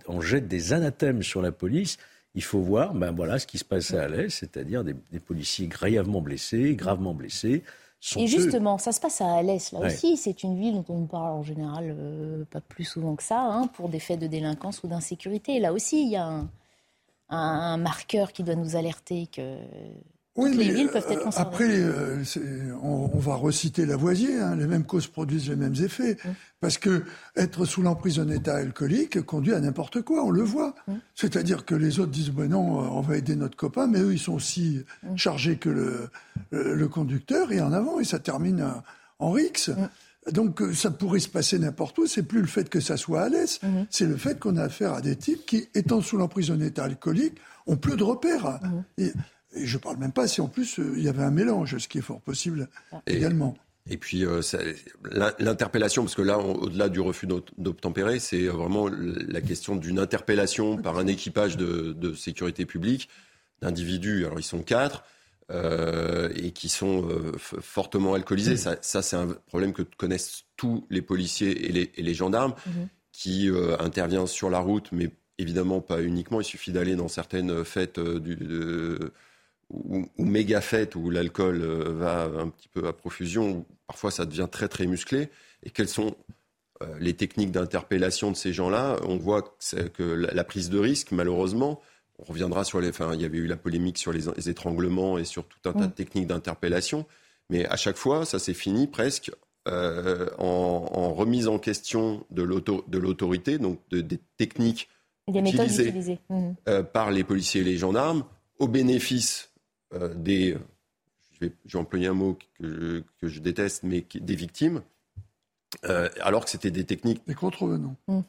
on jette des anathèmes sur la police, il faut voir ben voilà, ce qui se passe à Alès, c'est-à-dire des, des, policiers grièvement blessés, gravement blessés, et justement, ça se passe à Alès, là aussi. C'est une ville dont on parle en général euh, pas plus souvent que ça, hein, pour des faits de délinquance ou d'insécurité. Là aussi, il y a un, marqueur qui doit nous alerter que oui, les villes peuvent être concernées. Après, euh, on, va reciter Lavoisier, hein, les mêmes causes produisent les mêmes effets. Mmh. Parce que être sous l'emprise d'un état alcoolique conduit à n'importe quoi, on le voit. Mmh. C'est-à-dire que les autres disent, ben non, on va aider notre copain, mais eux, ils sont aussi mmh. chargés que le, le, conducteur, et en avant, et ça termine en rix. Donc euh, ça pourrait se passer n'importe où. C'est plus le fait que ça soit à l'aise, c'est le fait qu'on a affaire à des types qui, étant sous l'emprise d'un état alcoolique, ont plus de repères. Et je ne parle même pas si en plus euh, il y avait un mélange, ce qui est fort possible également. Et puis euh, l'interpellation, parce que là, au-delà du refus d'obtempérer, c'est vraiment la question d'une interpellation par un équipage de, sécurité publique d'individus. Alors ils sont quatre. Euh, et qui sont fortement alcoolisés. Ça, c'est un problème que connaissent tous les policiers et les, et les gendarmes mhm. qui interviennent sur la route, mais évidemment pas uniquement. Il suffit d'aller dans certaines fêtes du, de, ou, méga fête où l'alcool euh, va un petit peu à profusion, où parfois ça devient très très musclé, et quelles sont euh, les techniques d'interpellation de ces gens-là? On voit que, la, prise de risque, malheureusement, on reviendra sur les. Enfin, il y avait eu la polémique sur les, étranglements et sur tout un tas de techniques d'interpellation, mais à chaque fois, ça s'est fini presque euh, en, remise en question de l'autorité, donc des techniques des utilisées, mmh. par les policiers et les gendarmes, au bénéfice euh, des, je vais, employer un mot que, je déteste, mais des victimes, euh, alors que c'était des techniques. Des contrevenants. Mm.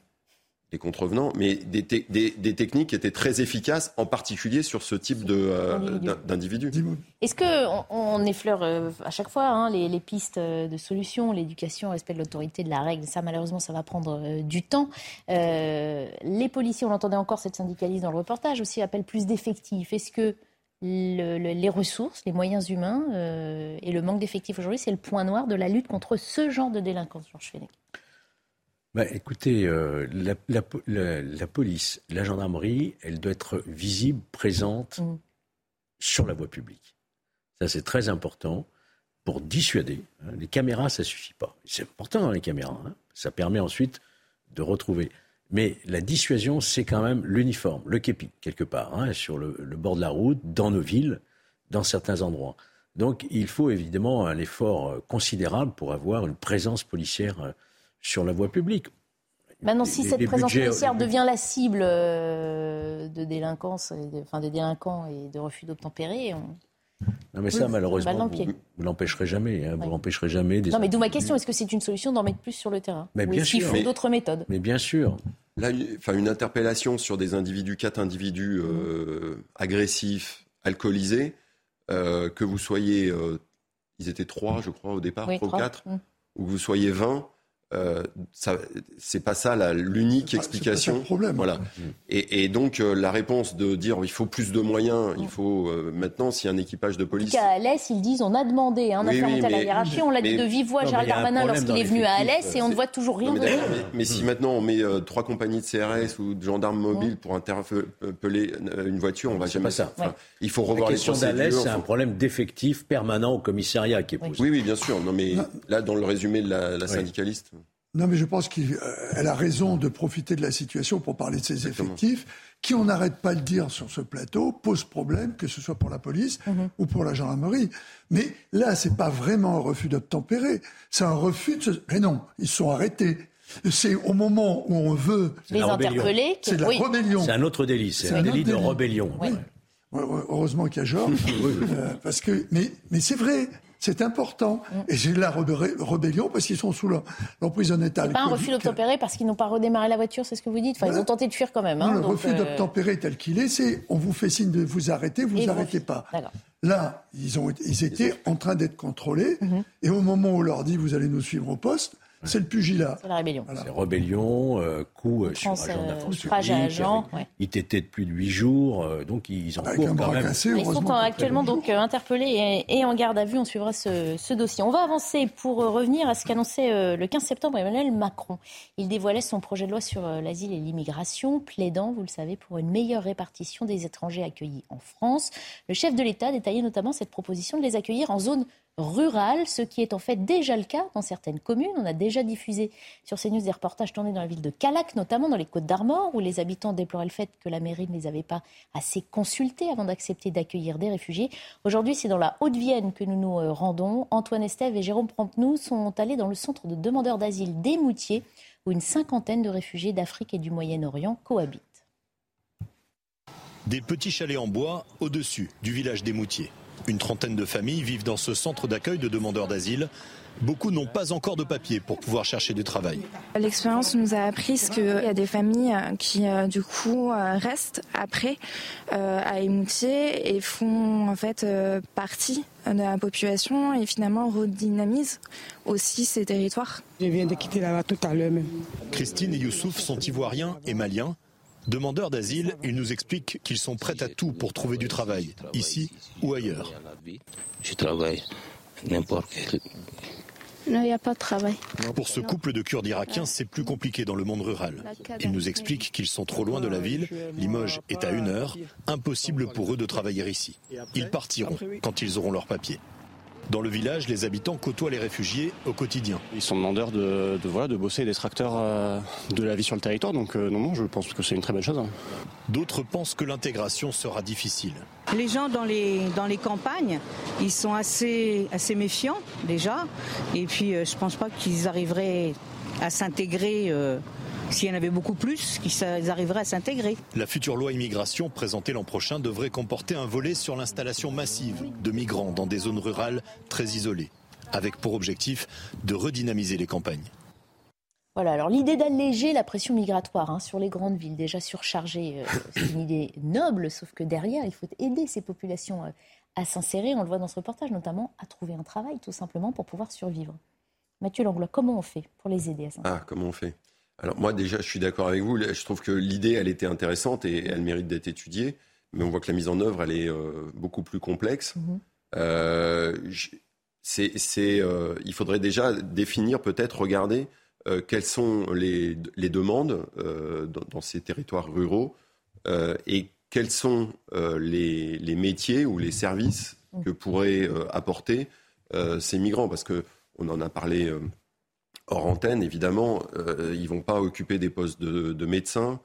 Des contrevenants, mais des, des, techniques qui étaient très efficaces, en particulier sur ce type euh, d'individus. Est-ce qu'on on effleure à chaque fois hein, les, pistes de solutions, l'éducation, le respect de l'autorité, de la règle? Ça, malheureusement, ça va prendre du temps. les policiers, on entendait encore cette syndicaliste dans le reportage, aussi appellent plus d'effectifs. Est-ce que les ressources, les moyens humains euh, et le manque d'effectifs aujourd'hui, c'est le point noir de la lutte contre ce genre de délinquance, Georges Fenech. Bah, écoutez, euh, la, police, la gendarmerie, elle doit être visible, présente mmh. sur la voie publique. Ça, c'est très important pour dissuader. Hein. Les caméras, ça suffit pas. C'est important, hein, les caméras. Hein. Ça permet ensuite de retrouver. Mais la dissuasion, c'est quand même l'uniforme, le képi, quelque part, hein, sur le, bord de la route, dans nos villes, dans certains endroits. Donc il faut évidemment un effort euh, considérable pour avoir une présence policière euh, sur la voie publique. Maintenant, si cette présence policière devient la cible euh, de délinquance, enfin de délinquants et de refus d'obtempérer, on... Non, mais ça, malheureusement, vous, ne l'empêcherez jamais. Hein, vous l'empêcherez jamais. non, mais d'où ma question est-ce que c'est une solution d'en mettre plus sur le terrain mais bien sûr. faut d'autres méthodes? Mais bien sûr. Là, enfin, une interpellation sur des individus, quatre individus euh, agressifs, alcoolisés, euh, que vous soyez, euh, ils étaient trois, je crois, au départ, trois, ou quatre, mm. ou que vous soyez vingt, euh, c'est pas ça l'unique explication. problème. Voilà. Et, donc euh, la réponse de dire il faut plus de moyens, il faut euh, maintenant si un équipage de police. À Alès, ils disent on a demandé un hein, à la hiérarchie, on l'a dit de vive voix à Gérald Darmanin lorsqu'il est venu à Alès et on ne voit toujours rien. Mais, mais, si maintenant on met trois compagnies de CRS ou de gendarmes mobiles pour interpeller une voiture, on va jamais ça. il faut revoir la question d'Alès, c'est un problème d'effectif permanent au commissariat qui est posé. Oui, oui, bien sûr. Non, mais là, dans le résumé de la syndicaliste. Non, mais je pense qu'elle a raison de profiter de la situation pour parler de ses effectifs, qui, on n'arrête pas de dire sur ce plateau, pose problème, que ce soit pour la police mhm. ou pour la gendarmerie. Mais là, c'est pas vraiment un refus d'obtempérer, c'est un refus de... Mais non, ils sont arrêtés. C'est au moment où on veut les interpeller. C'est de la rébellion. C'est un autre délit. C'est un, délit de rébellion. Heureusement qu'il y a Georges. Euh, parce que, mais, mais c'est vrai. C'est important. Mm. Et c'est la rébellion parce qu'ils sont sous l'emprise d'un État. pas un refus d'obtempérer parce qu'ils n'ont pas redémarré la voiture, c'est ce que vous dites. Enfin, ils ont tenté de fuir quand même. Hein, le refus euh, d'obtempérer tel qu'il est, c'est on vous fait signe de vous arrêter, vous n'arrêtez pas. Là, ils, ont, ils étaient en train d'être contrôlés. Mm-hmm. Et au moment où on leur dit vous allez nous suivre au poste, c'est le pugilat. C'est la rébellion. C'est rébellion, euh, coup euh, sur agent d'affaires publiques, ITT de plus de 8 jours, euh, donc ils ont quand même. ils sont actuellement donc interpellés et, en garde à vue. On suivra ce, dossier. On va avancer pour revenir à ce qu'annonçait le 15 septembre Emmanuel Macron. Il dévoilait son projet de loi sur l'asile et l'immigration, plaidant, vous le savez, pour une meilleure répartition des étrangers accueillis en France. Le chef de l'État détaillait notamment cette proposition de les accueillir en zone rurale, ce qui est en fait déjà le cas dans certaines communes. On a déjà diffusé sur CNews des reportages tournés dans la ville de Calac, notamment dans les Côtes d'Armor, où les habitants déploraient le fait que la mairie ne les avait pas assez consultés avant d'accepter d'accueillir des réfugiés. Aujourd'hui, c'est dans la Haute-Vienne que nous nous euh, rendons. Antoine Estève et Jérôme Prompnou sont allés dans le centre de demandeurs d'asile des Moutiers, où une cinquantaine de réfugiés d'Afrique et du Moyen-Orient cohabitent. Des petits chalets en bois au-dessus du village des. Une trentaine de familles vivent dans ce centre d'accueil de demandeurs d'asile. Beaucoup n'ont pas encore de papier pour pouvoir chercher du travail. L'expérience nous a appris qu'il y a des familles qui, euh, du coup, euh, restent après euh, à Émoutier et font en fait partie de la population et finalement redynamisent aussi ces territoires. Je viens de quitter là-bas tout à l'heure même. Christine et Youssouf sont ivoiriens et maliens. Demandeurs d'asile, ils nous expliquent qu'ils sont prêts à tout pour trouver du travail, ici ou ailleurs. Je travaille n'importe quel non, il n'y a pas de travail. Pour ce couple de Kurdes irakiens, c'est plus compliqué dans le monde rural. Ils nous expliquent qu'ils sont trop loin de la ville, Limoges est à une heure, impossible pour eux de travailler ici. Ils partiront quand ils auront leurs papiers. Dans le village, les habitants côtoient les réfugiés au quotidien. Ils sont demandeurs de, voilà, de bosser des tracteurs euh, de la vie sur le territoire, donc euh, non, non, je pense que c'est une très bonne chose. Hein. D'autres pensent que l'intégration sera difficile. Les gens dans les, dans les campagnes, ils sont assez, assez méfiants déjà, et puis euh, je ne pense pas qu'ils arriveraient à s'intégrer s'il y en avait beaucoup plus, qu'ils arriveraient à s'intégrer. La future loi immigration présentée l'an prochain devrait comporter un volet sur l'installation massive de migrants dans des zones rurales très isolées, avec pour objectif de redynamiser les campagnes. Voilà, alors l'idée d'alléger la pression migratoire hein, sur les grandes villes déjà surchargées, euh, c'est une idée noble, sauf que derrière, il faut aider ces populations euh, à s'insérer, on le voit dans ce reportage, notamment à trouver un travail tout simplement pour pouvoir survivre. Mathieu Langlois, comment on fait pour les aider à s'insérer? Ah, comment on fait? Alors moi déjà, je suis d'accord avec vous. Je trouve que l'idée, elle était intéressante et elle mérite d'être étudiée. Mais on voit que la mise en œuvre, elle est euh, beaucoup plus complexe. Euh, c'est, euh, il faudrait déjà définir, peut-être, regarder quelles sont les, les demandes dans, dans, ces territoires ruraux et quels sont les, les, métiers ou les services mhm. que pourraient apporter ces migrants. Parce que on en a parlé hors antenne, évidemment, euh, ils vont pas occuper des postes de, médecins.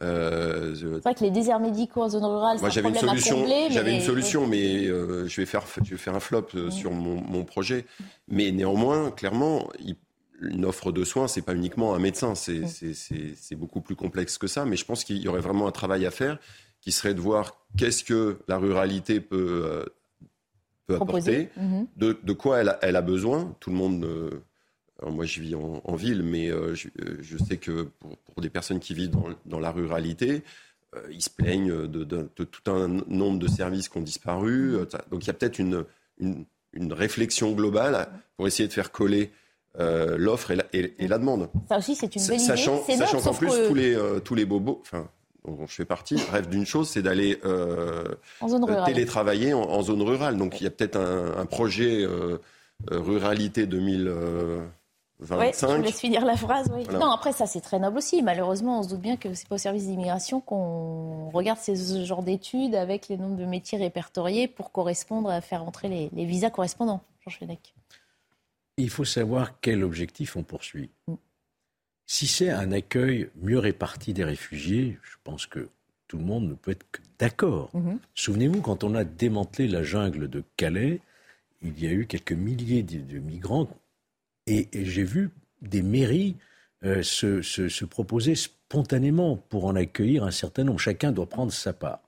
Euh, c'est vrai que les déserts médicaux en zone rurale, c'est un problème une solution, J'avais une solution, mais euh, je, vais faire, je vais faire un flop euh, sur mon, projet. Mais néanmoins, clairement, une offre de soins, c'est pas uniquement un médecin, c'est beaucoup plus complexe que ça. Mais je pense qu'il y aurait vraiment un travail à faire, qui serait de voir qu'est-ce que la ruralité peut, peut apporter, mhm. de, de, quoi elle a, elle a, besoin. Tout le monde alors moi, je vis en, ville, mais euh, euh, je, sais que pour, des personnes qui vivent dans, la ruralité, euh, ils se plaignent de, tout un nombre de services qui ont disparu. Donc il y a peut-être une, une, réflexion globale pour essayer de faire coller l'offre et, la demande. Ça aussi, c'est une bonne sachant, idée. Sachant qu'en plus, tous, les, tous les bobos, enfin, dont je fais partie, rêvent d'une chose, c'est d'aller télétravailler en, zone rurale. Donc il y a peut-être un, projet ruralité 2000. Oui, je vous laisse finir la phrase. Oui. Non, après, ça, c'est très noble aussi. Malheureusement, on se doute bien que c'est pas au service d'immigration qu'on regarde ces genres d'études avec les nombres de métiers répertoriés pour correspondre à faire entrer les, visas correspondants. Georges Fenech. Il faut savoir quel objectif on poursuit. Mm. Si c'est un accueil mieux réparti des réfugiés, je pense que tout le monde ne peut être que d'accord. Mm-hmm. Souvenez-vous, quand on a démantelé la jungle de Calais, il y a eu quelques milliers de migrants et, j'ai vu des mairies euh, se, proposer spontanément pour en accueillir un certain nombre. Chacun doit prendre sa part.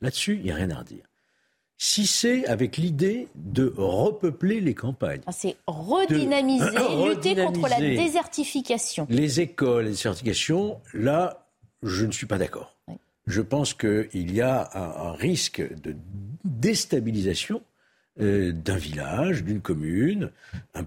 Là-dessus, il n'y a rien à redire. Si c'est avec l'idée de repeupler les campagnes. Ah, c'est redynamiser, lutter contre la désertification. Les écoles, les désertifications, là, je ne suis pas d'accord. Je pense qu'il y a un risque de déstabilisation euh, d'un village, d'une commune,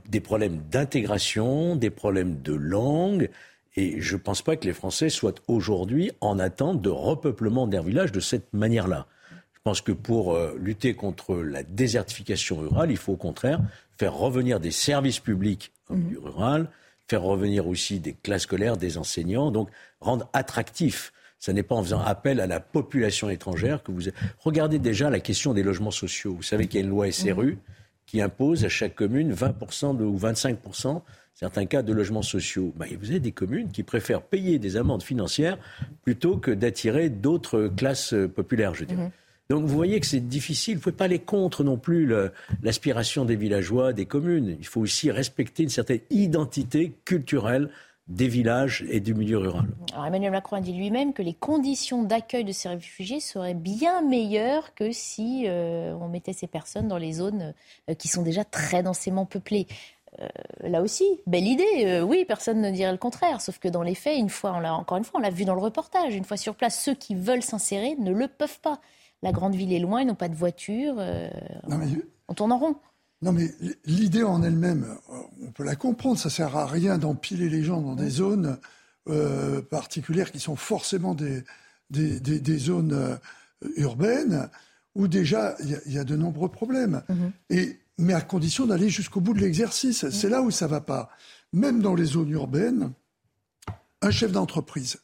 des problèmes d'intégration, des problèmes de langue. Et je ne pense pas que les Français soient aujourd'hui en attente de repeuplement d'un village de cette manière-là. Je pense que pour euh, lutter contre la désertification rurale, il faut au contraire faire revenir des services publics au mmh. milieu rural, faire revenir aussi des classes scolaires, des enseignants, donc rendre attractif ce n'est pas en faisant appel à la population étrangère que vous. Regardez déjà la question des logements sociaux. Vous savez qu'il y a une loi SRU qui impose à chaque commune 20% ou 25% certains cas de logements sociaux. Bah, vous avez des communes qui préfèrent payer des amendes financières plutôt que d'attirer d'autres classes populaires, je dirais. Mhm. Donc vous voyez que c'est difficile. Vous ne pouvez pas aller contre non plus l'aspiration des villageois, des communes. Il faut aussi respecter une certaine identité culturelle des villages et du milieu rural. Alors Emmanuel Macron a dit lui-même que les conditions d'accueil de ces réfugiés seraient bien meilleures que si euh, on mettait ces personnes dans les zones euh, qui sont déjà très densément peuplées. Euh, là aussi, belle idée. oui, personne ne dirait le contraire. Sauf que dans les faits, une fois, on l'a encore une fois, on l'a vu dans le reportage. Une fois sur place, ceux qui veulent s'insérer ne le peuvent pas. La grande ville est loin, ils n'ont pas de voiture. On tourne en rond. Non, mais l'idée en elle-même, euh, on peut la comprendre. Ça sert à rien d'empiler les gens dans des zones euh, particulières qui sont forcément des, des, zones euh, urbaines où déjà il y, a de nombreux problèmes. Mhm. Et, mais à condition d'aller jusqu'au bout de l'exercice. Mhm. C'est là où ça va pas. Même dans les zones urbaines, un chef d'entreprise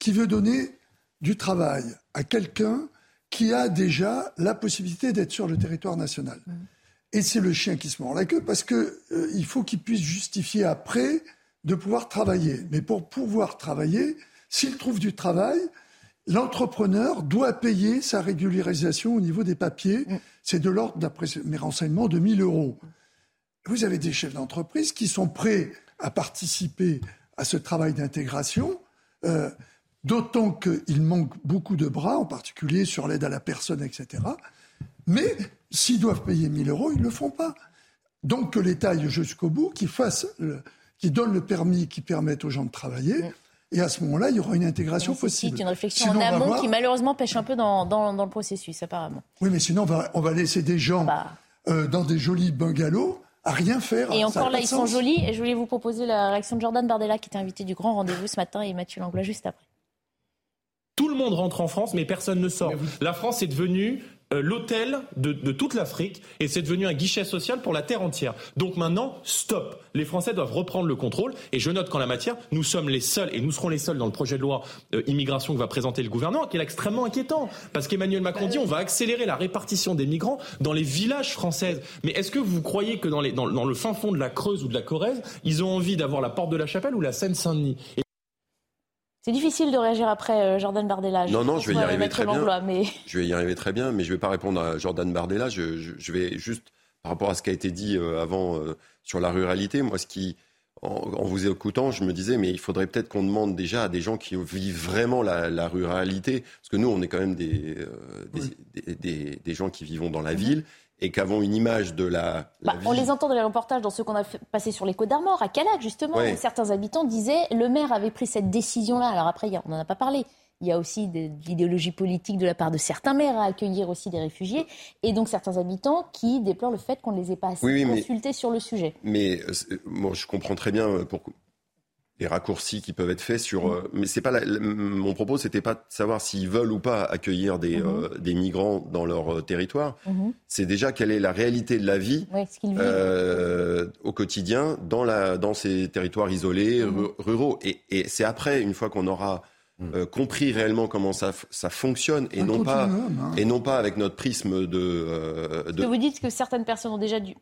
qui veut donner du travail à quelqu'un qui a déjà la possibilité d'être sur le territoire national. Mhm. Et c'est le chien qui se mord la queue parce qu'il euh, faut qu'il puisse justifier après de pouvoir travailler. Mais pour pouvoir travailler, s'il trouve du travail, l'entrepreneur doit payer sa régularisation au niveau des papiers. Mm. C'est de l'ordre, d'après mes renseignements, de 1000 euros. Vous avez des chefs d'entreprise qui sont prêts à participer à ce travail d'intégration, euh, d'autant qu'il manque beaucoup de bras, en particulier sur l'aide à la personne, etc. Mais s'ils doivent payer 1000 euros, ils ne le font pas. Donc que l'État aille jusqu'au bout, qu'il fasse, donne le permis qui permette aux gens de travailler. Et à ce moment-là, il y aura une intégration possible. C'est une réflexion en amont qui malheureusement pêche un peu dans, dans, le processus, apparemment. Oui, mais sinon, on va, on va laisser des gens bah. euh, dans des jolis bungalows à rien faire. Et encore là, ils sont jolis. Et je voulais vous proposer la réaction de Jordan Bardella, qui était invité du grand rendez-vous ce matin, et Mathieu Langlois juste après. Tout le monde rentre en France, mais personne ne sort. La France est devenue l'hôtel de, toute l'Afrique et c'est devenu un guichet social pour la terre entière. Donc maintenant, stop. Les Français doivent reprendre le contrôle et je note qu'en la matière, nous sommes les seuls et nous serons les seuls dans le projet de loi euh, immigration que va présenter le gouvernement qui est extrêmement inquiétant parce qu'Emmanuel Macron dit on va accélérer la répartition des migrants dans les villages français. Mais est-ce que vous croyez que dans, les, dans, le fin fond de la Creuse ou de la Corrèze, ils ont envie d'avoir la porte de la Chapelle ou la Seine-Saint-Denis? C'est difficile de réagir après euh, Jordan Bardella. Non, non, je vais y arriver très bien. Mais... Je vais y arriver très bien, mais je ne vais pas répondre à Jordan Bardella. Je, vais juste, par rapport à ce qui a été dit euh, avant euh, sur la ruralité, moi, ce qui, en, vous écoutant, je me disais, mais il faudrait peut-être qu'on demande déjà à des gens qui vivent vraiment la, ruralité, parce que nous, on est quand même des, des, des, gens qui vivons dans la ville et qu'avant une image de la. Bah, on les entend dans les reportages, dans ceux qu'on a passé sur les Côtes d'Armor, à Calac justement, certains habitants disaient le maire avait pris cette décision-là. Alors après, on n'en a pas parlé. Il y a aussi de, l'idéologie politique de la part de certains maires à accueillir aussi des réfugiés, et donc certains habitants qui déplorent le fait qu'on ne les ait pas assez consultés sur le sujet. Mais euh, moi, je comprends très bien euh, pour, les raccourcis qui peuvent être faits sur. Mm. Euh, mais c'est pas mon propos, c'était pas de savoir s'ils veulent ou pas accueillir des, mm-hmm. euh, des migrants dans leur euh, territoire. Mm-hmm. C'est déjà quelle est la réalité de la vie au quotidien dans la dans ces territoires isolés mm-hmm. ruraux. Et, et c'est après, une fois qu'on aura mm. compris réellement comment ça, ça fonctionne et non pas hein. et non pas avec notre prisme de. de... vous dites que certaines personnes ont déjà dû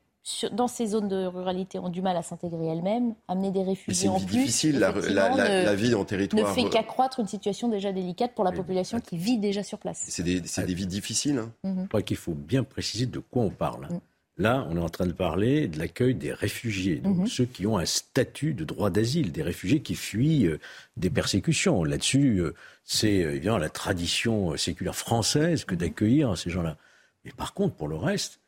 dans ces zones de ruralité ont du mal à s'intégrer elles-mêmes, amener des réfugiés en plus. C'est difficile, la, la, vie en territoire. Ne fait qu'accroître une situation déjà délicate pour la population qui vit déjà sur place. C'est des, des, vies difficiles. Hein. Mhm. Je crois qu'il faut bien préciser de quoi on parle. Mhm. Là, on est en train de parler de l'accueil des réfugiés, donc mhm. ceux qui ont un statut de droit d'asile, des réfugiés qui fuient euh, des persécutions. Là-dessus, euh, c'est euh, évidemment la tradition séculaire française que d'accueillir ces gens-là. Mais par contre, pour le reste,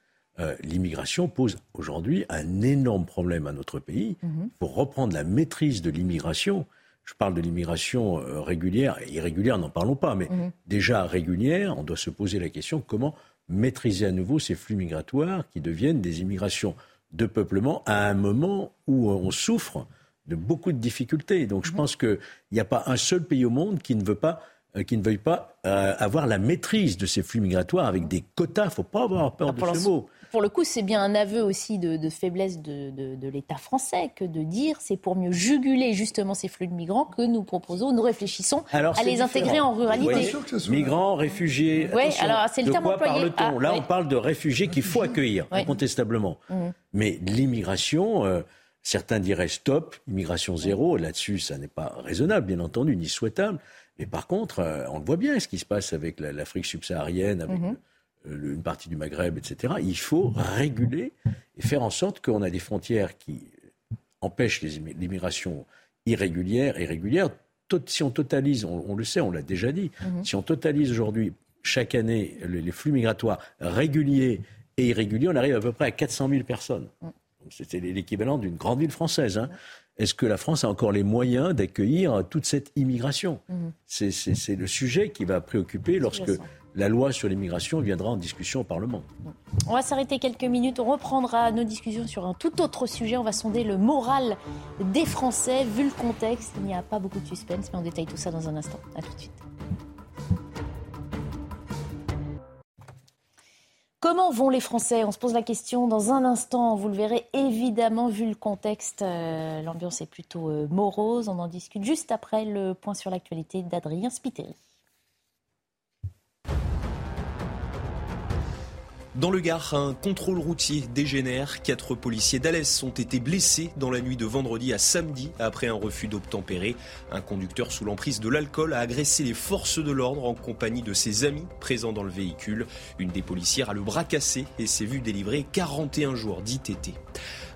euh, l'immigration pose aujourd'hui un énorme problème à notre pays. Pour mhm. reprendre la maîtrise de l'immigration, je parle de l'immigration euh, régulière et irrégulière, n'en parlons pas, mais mhm. déjà régulière, on doit se poser la question comment maîtriser à nouveau ces flux migratoires qui deviennent des immigrations de peuplement à un moment où on souffre de beaucoup de difficultés. Donc je mhm. pense qu'il n'y a pas un seul pays au monde qui ne veut pas euh, qui ne veuille pas avoir la maîtrise de ces flux migratoires avec des quotas. Il ne faut pas avoir peur de ce mot pour le coup, c'est bien un aveu aussi de, faiblesse de, l'État français que de dire c'est pour mieux juguler justement ces flux de migrants que nous proposons, nous réfléchissons à les intégrer en ruralité. Migrants, réfugiés. Oui, alors c'est le terme quoi employé. Ah, Là, on parle de réfugiés qu'il faut accueillir, incontestablement. Mhm. Mais l'immigration. Euh, certains diraient stop, immigration zéro. Là-dessus, ça n'est pas raisonnable, bien entendu, ni souhaitable. Mais par contre, euh, on le voit bien, ce qui se passe avec l'Afrique subsaharienne, avec mhm. Euh, une partie du Maghreb, etc. Il faut réguler et faire en sorte qu'on a des frontières qui empêchent l'immigration irrégulière et régulière. Si on totalise, on, le sait, on l'a déjà dit, mhm. si on totalise aujourd'hui chaque année les, flux migratoires réguliers et irréguliers, on arrive à peu près à 400 000 personnes. Mm. C'était l'équivalent d'une grande ville française. Hein. Est-ce que la France a encore les moyens d'accueillir toute cette immigration? Mm. C'est le sujet qui va préoccuper lorsque la loi sur l'immigration viendra en discussion au Parlement. On va s'arrêter quelques minutes. On reprendra nos discussions sur un tout autre sujet. On va sonder le moral des Français. Vu le contexte, il n'y a pas beaucoup de suspense, mais on détaille tout ça dans un instant. A tout de suite. Comment vont les Français? On se pose la question dans un instant. Vous le verrez évidemment, vu le contexte, euh, l'ambiance est plutôt euh, morose. On en discute juste après le point sur l'actualité d'Adrien Spiteri. Dans le Gard, un contrôle routier dégénère. Quatre policiers d'Alès ont été blessés dans la nuit de vendredi à samedi après un refus d'obtempérer. Un conducteur sous l'emprise de l'alcool a agressé les forces de l'ordre en compagnie de ses amis présents dans le véhicule. Une des policières a le bras cassé et s'est vue délivrer 41 jours d'ITT.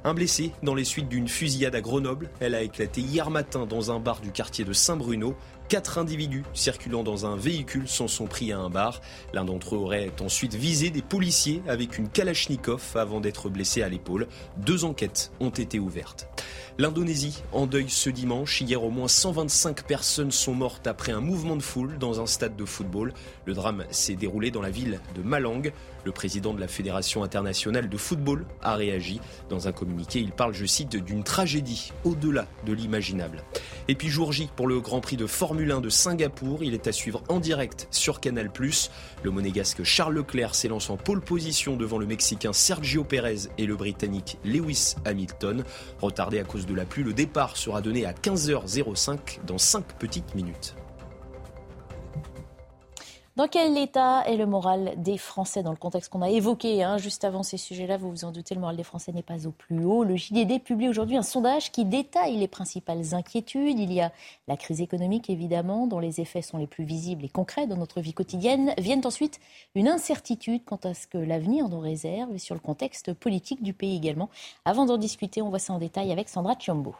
Un blessé dans les suites d'une fusillade à Grenoble. Elle a éclaté hier matin dans un bar du quartier de Saint-Bruno. Quatre individus circulant dans un véhicule s'en sont pris à un bar. L'un d'entre eux aurait ensuite visé des policiers avec une Kalachnikov avant d'être blessé à l'épaule. Deux enquêtes ont été ouvertes. L'Indonésie en deuil ce dimanche. Hier, au moins 125 personnes sont mortes après un mouvement de foule dans un stade de football. Le drame s'est déroulé dans la ville de Malang. Le président de la Fédération internationale de football a réagi. Dans un communiqué, il parle, je cite, d'une tragédie au-delà de l'imaginable. Et puis jour J pour le Grand Prix de Formule 1 de Singapour. Il est à suivre en direct sur Canal+. Le monégasque Charles Leclerc s'élance en pole position devant le Mexicain Sergio Pérez et le Britannique Lewis Hamilton. Retardé à cause de la pluie, le départ sera donné à 15h05 dans 5 petites minutes. Dans quel état est le moral des Français dans le contexte qu'on a évoqué hein, juste avant ces sujets-là Vous vous en doutez, le moral des Français n'est pas au plus haut. Le JDD publie aujourd'hui un sondage qui détaille les principales inquiétudes. Il y a la crise économique, évidemment, dont les effets sont les plus visibles et concrets dans notre vie quotidienne. Viennent ensuite une incertitude quant à ce que l'avenir nous réserve et sur le contexte politique du pays également. Avant d'en discuter, on voit ça en détail avec Sandra Chiombo.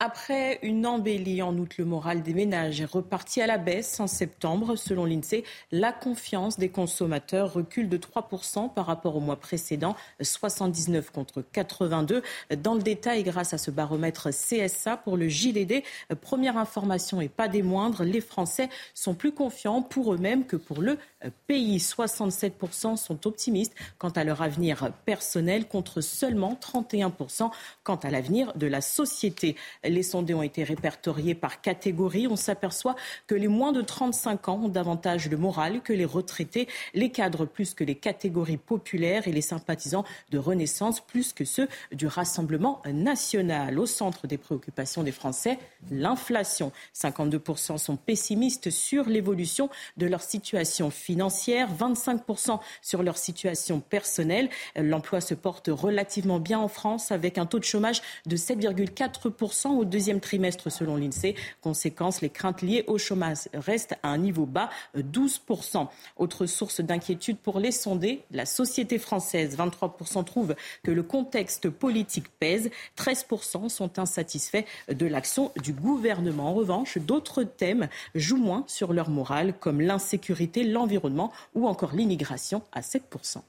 Après une embellie en août, le moral des ménages est reparti à la baisse en septembre. Selon l'INSEE, la confiance des consommateurs recule de 3% par rapport au mois précédent, 79 contre 82. Dans le détail, grâce à ce baromètre CSA pour le JDD, première information et pas des moindres, les Français sont plus confiants pour eux-mêmes que pour le pays. 67% sont optimistes quant à leur avenir personnel contre seulement 31% quant à l'avenir de la société. Les sondés ont été répertoriés par catégorie. On s'aperçoit que les moins de 35 ans ont davantage le moral que les retraités, les cadres plus que les catégories populaires et les sympathisants de Renaissance plus que ceux du Rassemblement national. Au centre des préoccupations des Français, l'inflation. 52% sont pessimistes sur l'évolution de leur situation financière, 25% sur leur situation personnelle. L'emploi se porte relativement bien en France avec un taux de chômage de 7,4% au deuxième trimestre selon l'INSEE. Conséquence, les craintes liées au chômage restent à un niveau bas, 12%. Autre source d'inquiétude pour les sondés, la société française. 23% trouvent que le contexte politique pèse, 13% sont insatisfaits de l'action du gouvernement. En revanche, d'autres thèmes jouent moins sur leur morale, comme l'insécurité, l'environnement ou encore l'immigration à 7%.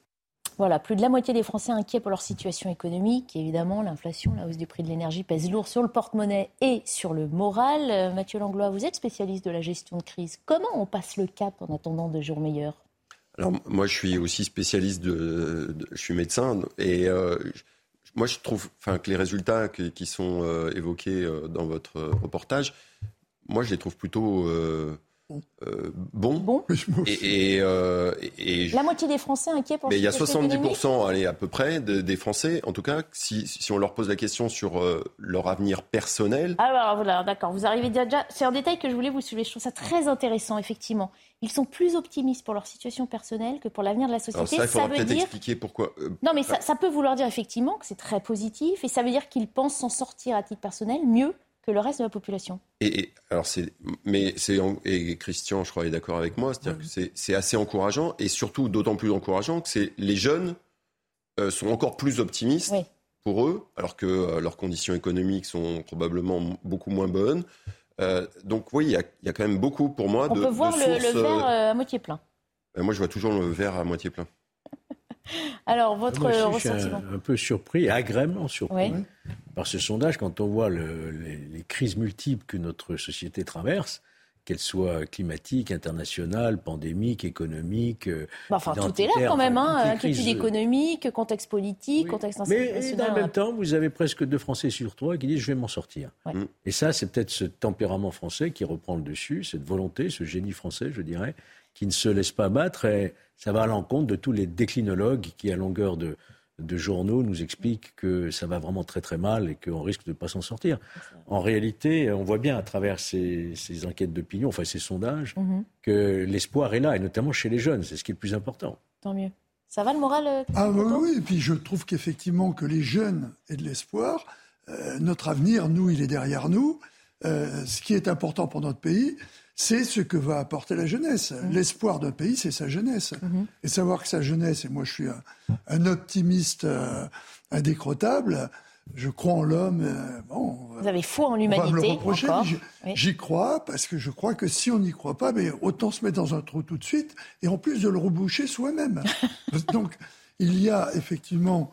Voilà, plus de la moitié des Français inquiets pour leur situation économique. Évidemment, l'inflation, la hausse du prix de l'énergie pèse lourd sur le porte-monnaie et sur le moral. Euh, Mathieu Langlois, vous êtes spécialiste de la gestion de crise. Comment on passe le cap en attendant de jours meilleurs? Alors, moi, je suis aussi spécialiste de. je suis médecin et. Euh, moi, je trouve que les résultats qui, sont euh, évoqués dans votre reportage, moi, je les trouve plutôt bon. Bon. Et, et, euh, et- La moitié des Français inquiets pour mais il y a la situation économique 70%, allez, à peu près, de- des Français, en tout cas, si, si on leur pose la question sur euh, leur avenir personnel, Ah, alors voilà, d'accord. Vous arrivez déjà. C'est un détail que je voulais vous soulever. Je trouve ça très intéressant, effectivement. Ils sont plus optimistes pour leur situation personnelle que pour l'avenir de la alors société. ça, il faudra peut-être dire. expliquer pourquoi. euh, Non, mais ça, ça peut vouloir dire effectivement que c'est très positif et ça veut dire qu'ils pensent s'en sortir à titre personnel mieux que le reste de la population. Et, et- alors c'est, mais c'est et Christian, je crois, est d'accord avec moi, c'est-à-dire que c'est, c'est assez encourageant et surtout d'autant plus encourageant que c'est les jeunes euh, sont encore plus optimistes Oui. pour eux, alors que euh, leurs conditions économiques sont probablement beaucoup moins bonnes. Euh, donc oui, il y y a quand même beaucoup pour moi On de, peut voir de le, sources, verre à moitié plein. euh, moi, je vois toujours le verre à moitié plein. Alors, votre Moi aussi, je suis ressentiment un, un peu surpris, agréablement surpris Oui. par ce sondage quand on voit le- les, les crises multiples que notre société traverse, qu'elles soient climatiques, internationales, pandémiques, économiques. euh, Bah, Enfin, tout est là quand même. enfin, Hein. Inquiétude euh, économique, contexte politique, contexte Mais et dans international. le même temps, vous avez presque deux Français sur trois qui disent je vais m'en sortir. Ouais. Mm. Et ça, c'est peut-être ce tempérament français qui reprend le dessus, cette volonté, ce génie français, je dirais, qui ne se laisse pas battre. Et ça va à l'encontre de tous les déclinologues qui, à longueur de, de journaux, nous expliquent que ça va vraiment très très mal et qu'on risque de ne pas s'en sortir. En réalité, on voit bien à travers ces, ces enquêtes d'opinion, enfin ces sondages, Mhm. que l'espoir est là, et notamment chez les jeunes. C'est ce qui est le plus important. Tant mieux. Ça va le moral euh, Ah oui, oui, et puis je trouve qu'effectivement que les jeunes aient de l'espoir. Euh, notre avenir, nous, il est derrière nous. Euh, ce qui est important pour notre pays, c'est ce que va apporter la jeunesse. L'espoir d'un pays, c'est sa jeunesse. Et savoir que sa jeunesse, et moi je suis un, un optimiste euh, indécrottable, je crois en l'homme. euh, bon, Vous avez foi en l'humanité Oui. j'y crois parce que je crois que si on n'y croit pas, mais autant se mettre dans un trou tout de suite et en plus de le reboucher soi-même. Donc il y a effectivement,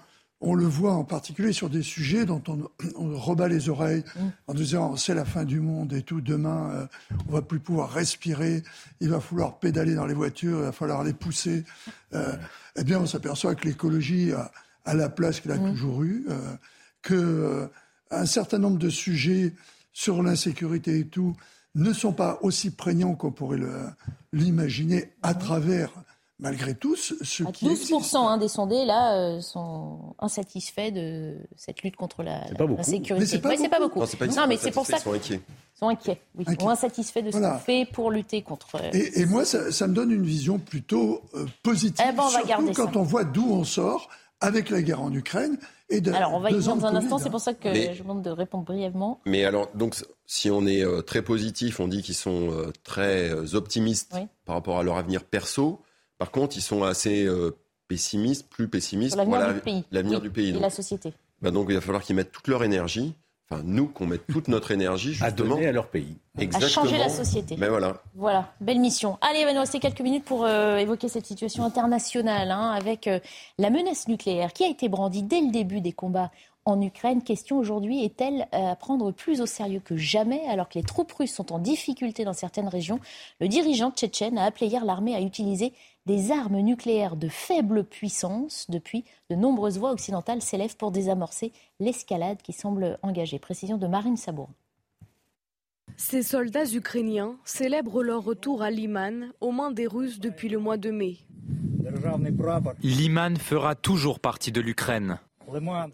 on le voit en particulier sur des sujets dont on, on rebat les oreilles en disant c'est la fin du monde et tout, demain euh, on va plus pouvoir respirer, il va falloir pédaler dans les voitures, il va falloir les pousser. Euh, eh bien on s'aperçoit que l'écologie a, a la place qu'elle a toujours eue. euh, que euh, un certain nombre de sujets sur l'insécurité et tout ne sont pas aussi prégnants qu'on pourrait l'imaginer à travers, malgré tout, ce, ce À qui existe. 12% hein, des sondés, là, euh, sont insatisfaits de cette lutte contre la. Mais c'est pas Ouais, c'est pas beaucoup. Non, pas- ils sont mais c'est pour ça satisfaits, ils sont inquiets. Ils sont inquiets. Oui. Ils Inquiets. sont insatisfaits de ce qu'on fait pour lutter contre. euh, Et, et moi, ça, ça me donne une vision plutôt euh, positive, Eh ben, on va surtout garder quand ça. on voit d'où on sort avec la guerre en Ukraine et de Alors, on va y deux venir dans un instant. C'est pour ça que Mais- je vous demande de répondre brièvement. Mais alors, donc, si on est euh, très positif, on dit qu'ils sont euh, très euh, optimistes Oui. par rapport à leur avenir perso. Par contre, ils sont assez euh, pessimistes, plus pessimistes l'avenir pour la- du pays. l'avenir Oui, du pays. Et Donc, la société. bah, donc, il va falloir qu'ils mettent toute leur énergie, enfin nous, qu'on mette toute notre énergie À justement donner à leur pays. Exactement. changer la société. Ben voilà. Voilà, belle mission. Allez, il va nous rester quelques minutes pour euh, évoquer cette situation internationale hein, avec euh, la menace nucléaire qui a été brandie dès le début des combats en Ukraine. Question aujourd'hui, est-elle à prendre plus au sérieux que jamais alors que les troupes russes sont en difficulté dans certaines régions? Le dirigeant tchétchène a appelé hier l'armée à utiliser des armes nucléaires de faible puissance. Depuis, de nombreuses voix occidentales s'élèvent pour désamorcer l'escalade qui semble engagée. Précision de Marine Sabour. Ces soldats ukrainiens célèbrent leur retour à Liman aux mains des Russes depuis le mois de mai. Liman fera toujours partie de l'Ukraine.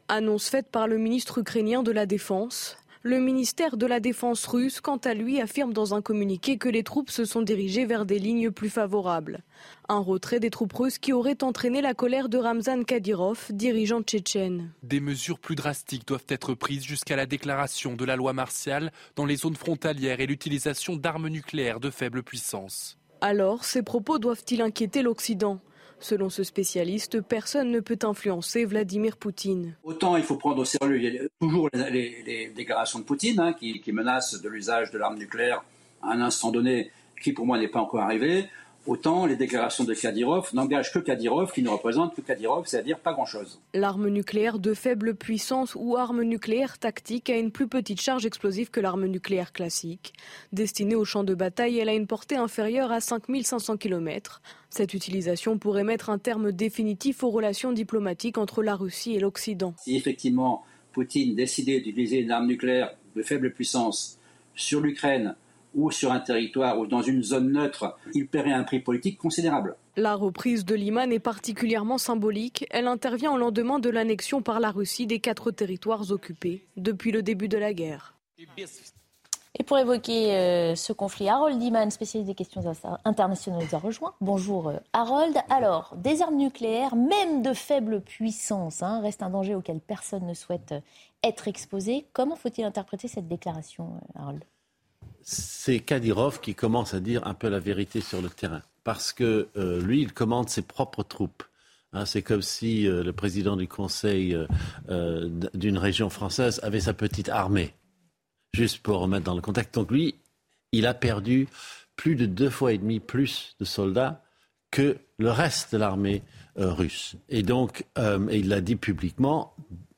Annonce faite par le ministre ukrainien de la Défense. Le ministère de la Défense russe, quant à lui, affirme dans un communiqué que les troupes se sont dirigées vers des lignes plus favorables. Un retrait des troupes russes qui aurait entraîné la colère de Ramzan Kadyrov, dirigeant tchétchène. Des mesures plus drastiques doivent être prises jusqu'à la déclaration de la loi martiale dans les zones frontalières et l'utilisation d'armes nucléaires de faible puissance. Alors, ces propos doivent-ils inquiéter l'Occident? Selon ce spécialiste, personne ne peut influencer Vladimir Poutine. Autant il faut prendre au sérieux il y a toujours les, déclarations de Poutine hein, qui, qui menacent de l'usage de l'arme nucléaire à un instant donné qui pour moi n'est pas encore arrivé. Autant les déclarations de Kadyrov n'engagent que Kadyrov qui ne représente que Kadyrov, c'est-à-dire pas grand-chose. L'arme nucléaire de faible puissance ou arme nucléaire tactique a une plus petite charge explosive que l'arme nucléaire classique. Destinée au champ de bataille, elle a une portée inférieure à 5500 km. Cette utilisation pourrait mettre un terme définitif aux relations diplomatiques entre la Russie et l'Occident. Si effectivement Poutine décidait d'utiliser une arme nucléaire de faible puissance sur l'Ukraine ou sur un territoire ou dans une zone neutre, il paierait un prix politique considérable. La reprise de Liman est particulièrement symbolique. Elle intervient au lendemain de l'annexion par la Russie des quatre territoires occupés depuis le début de la guerre. Et pour évoquer euh, ce conflit, Harold Diman, spécialiste des questions internationales, nous a rejoint. Bonjour euh, Harold. Alors, des armes nucléaires, même de faible puissance, hein, reste un danger auquel personne ne souhaite euh, être exposé. Comment faut-il interpréter cette déclaration, Harold? C'est Kadyrov qui commence à dire un peu la vérité sur le terrain. Parce que lui, il commande ses propres troupes. Hein, c'est comme si le président du Conseil d'une région française avait sa petite armée juste pour remettre dans le contexte. Donc lui, il a perdu plus de deux fois et demi plus de soldats que le reste de l'armée euh, russe. Et donc, euh, il l'a dit publiquement,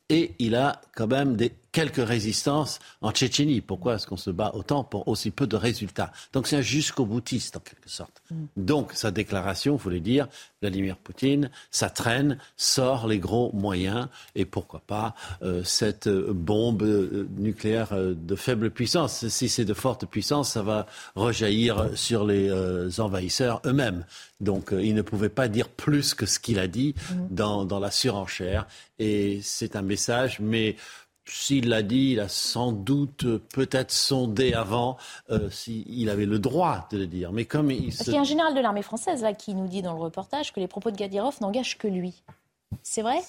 et il a quand même des, quelques résistances en Tchétchénie. Pourquoi est-ce qu'on se bat autant pour aussi peu de résultats? Donc c'est un jusqu'au boutiste en quelque sorte. Mm. Donc sa déclaration, il faut le dire, Vladimir Poutine, ça traîne, sort les gros moyens et pourquoi pas euh, cette bombe euh, nucléaire euh, de faible puissance. Si c'est de forte puissance, ça va rejaillir sur les envahisseurs eux-mêmes. Donc il ne pouvait pas dire plus que ce qu'il a dit mm. dans, dans la surenchère et c'est un message, mais s'il l'a dit, il a sans doute peut-être sondé avant euh, s'il avait le droit de le dire. Mais comme il Parce qu'il y a un général de l'armée française là, qui nous dit dans le reportage que les propos de Gadirov n'engagent que lui. C'est vrai?